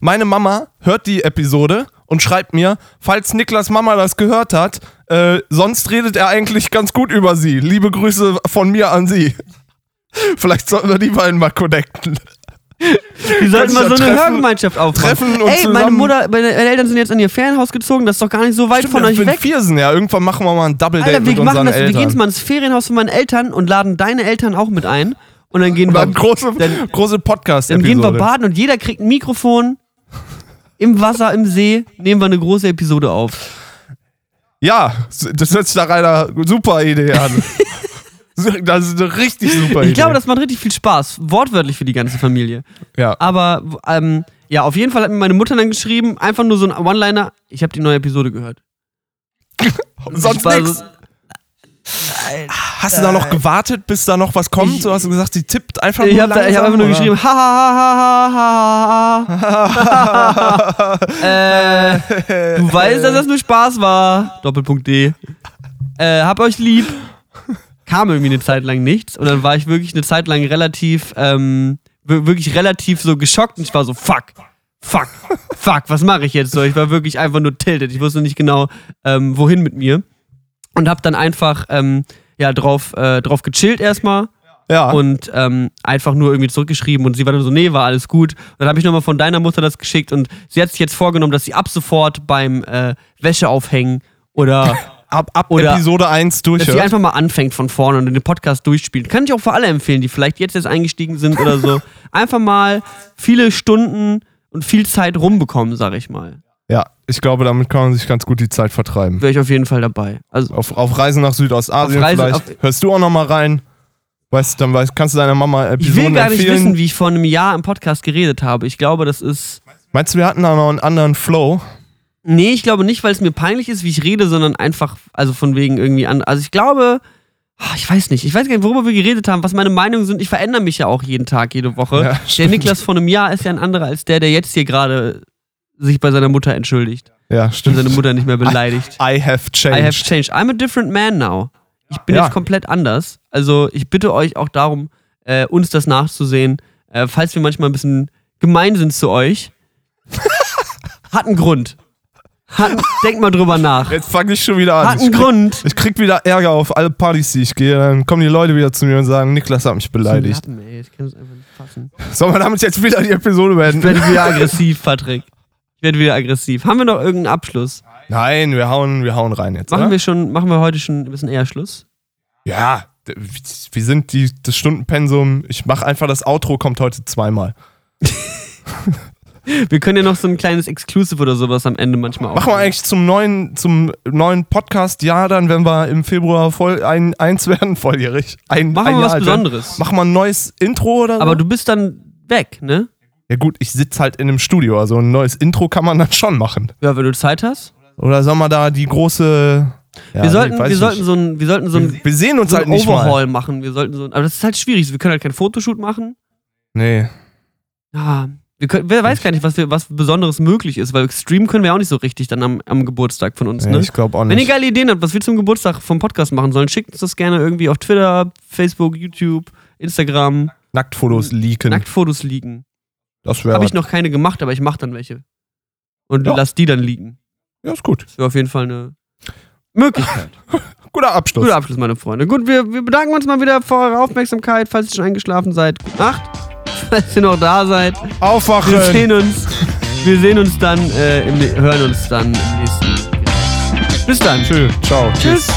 Meine Mama hört die Episode und schreibt mir, falls Niklas Mama das gehört hat, äh, sonst redet er eigentlich ganz gut über sie. Liebe Grüße von mir an sie. Vielleicht sollten wir die beiden mal connecten. Die sollten mal so eine treffen- Hörgemeinschaft aufmachen. treffen und Ey, meine zusammen- Mutter, meine Eltern sind jetzt an ihr Ferienhaus gezogen, das ist doch gar nicht so weit von Ja, euch in weg. Viersen, ja. Irgendwann machen wir mal ein Double Date Alter, mit wir machen unseren das, wir gehen Eltern. jetzt mal ins Ferienhaus von meinen Eltern und laden deine Eltern auch mit ein. und dann gehen Und wir, dann große, dann- große podcast dann gehen wir baden und jeder kriegt ein Mikrofon. Im Wasser, im See nehmen wir eine große Episode auf. Ja, das hört sich nach einer super Idee an. (laughs) das ist eine richtig super Idee. Ich glaube, das macht richtig viel Spaß. Wortwörtlich für die ganze Familie. ja. Aber ähm, ja, auf jeden Fall hat mir meine Mutter dann geschrieben, einfach nur so ein One-Liner, ich habe die neue Episode gehört. (laughs) Sonst Ich nichts. so- Hast du da noch gewartet, bis da noch was kommt? Ich- so hast du gesagt, sie tippt einfach Ich nur habe hab einfach nur geschrieben, ha ha ha ha ha ha. (laughs) äh, du weißt, dass das nur Spaß war. Doppelpunkt D. Äh, hab euch lieb. Kam irgendwie eine Zeit lang nichts und dann war ich wirklich eine Zeit lang relativ, ähm, wir- wirklich relativ so geschockt und ich war so, fuck, fuck, fuck, was mache ich jetzt so? Ich war wirklich einfach nur tilted. Ich wusste nicht genau, ähm, wohin mit mir. Und hab dann einfach, ähm, ja, drauf, äh, drauf gechillt erstmal Ja. und ähm, einfach nur irgendwie zurückgeschrieben und sie war dann so, nee, war alles gut. Und dann habe ich nochmal von deiner Mutter das geschickt und sie hat sich jetzt vorgenommen, dass sie ab sofort beim äh, Wäscheaufhängen oder (laughs) ab ab oder- Episode 1 durch. dass sie einfach mal anfängt von vorne und den Podcast durchspielt. Kann ich auch für alle empfehlen, die vielleicht jetzt erst eingestiegen sind oder so. (laughs) Einfach mal viele Stunden und viel Zeit rumbekommen, sag ich mal. Ja, ich glaube, damit kann man sich ganz gut die Zeit vertreiben. Wäre ich auf jeden Fall dabei. Also Auf, auf Reisen nach Südostasien Reise- vielleicht. Hörst du auch noch mal rein? Weißt, dann weißt, kannst du deiner Mama ich Episoden will gar nicht empfehlen. wissen, wie ich vor einem Jahr im Podcast geredet habe. Ich glaube, das ist. Meinst du, wir hatten da noch einen anderen Flow? Nee, ich glaube nicht, weil es mir peinlich ist, wie ich rede, sondern einfach, also von wegen irgendwie an. Also ich glaube, ah, ich weiß nicht, ich weiß gar nicht, worüber wir geredet haben, was meine Meinungen sind. Ich verändere mich ja auch jeden Tag, jede Woche. Ja, der. Niklas von einem Jahr ist ja ein anderer als der, der jetzt hier gerade sich bei seiner Mutter entschuldigt Ja, und stimmt. seine Mutter nicht mehr beleidigt. I have changed. I have changed. I'm a different man now. Ich bin Ja. jetzt komplett anders. Also ich bitte euch auch darum, äh, uns das nachzusehen. Äh, falls wir manchmal ein bisschen gemein sind zu euch. (laughs) Hat einen Grund. Hat, denkt mal drüber nach. Jetzt fange ich schon wieder an. Hat Ich einen krieg, Grund. ich krieg wieder Ärger auf alle Partys, die ich gehe. Dann kommen die Leute wieder zu mir und sagen, Niklas hat mich beleidigt. Lappen, ey, ich kann es einfach nicht fassen. Sollen wir damit jetzt wieder die Episode Ich beenden? werde wieder aggressiv, Patrick. Ich werde wieder aggressiv. Haben wir noch irgendeinen Abschluss? Nein, wir hauen, wir hauen rein jetzt. Machen oder? wir schon, machen wir heute schon ein bisschen eher Schluss? Ja, wir sind die, das Stundenpensum. Ich mache einfach das Outro, kommt heute zweimal. (laughs) Wir können ja noch so ein kleines Exclusive oder sowas am Ende manchmal Machen wir eigentlich zum neuen, zum neuen Podcast-Jahr dann, wenn wir im Februar voll ein, eins werden, (laughs) volljährig. Ein, Machen ein wir Jahr was werden. Besonderes. Machen wir ein neues Intro oder so? Aber du bist dann weg, ne? ja gut, ich sitze halt in einem Studio, also ein neues Intro kann man dann schon machen. Ja, wenn du Zeit hast. Oder sollen wir da die große... Ja, wir sollten, wir sollten nicht. so ein, wir sollten so ein, wir sehen uns so halt nicht Overhaul mal. machen. Wir sollten so, ein- aber das ist halt schwierig. Wir können halt kein Fotoshoot machen. Nee. Ja, können, wer weiß gar nicht, was, wir, was Besonderes möglich ist, weil streamen können wir auch nicht so richtig dann am, am Geburtstag von uns, nee ne? ich glaube auch Wenn ihr nicht. geile Ideen habt, was wir zum Geburtstag vom Podcast machen sollen, schickt uns das gerne irgendwie auf Twitter, Facebook, YouTube, Instagram. Nacktfotos leaken. Nacktfotos liegen. das wäre Habe ich noch keine gemacht, aber ich mache dann welche. Und Ja. lass die dann liegen. Ja, ist gut. Das wäre auf jeden Fall eine Möglichkeit. (laughs) Guter Abschluss. Guter Abschluss, meine Freunde. Gut, wir, wir bedanken uns mal wieder für eure Aufmerksamkeit, falls ihr schon eingeschlafen seid. Gute Nacht. (laughs) Falls ihr noch da seid. Aufwachen. Wir sehen uns. Wir sehen uns dann, äh, im, hören uns dann im nächsten. Bis dann. Tschüss. Ciao. Tschüss.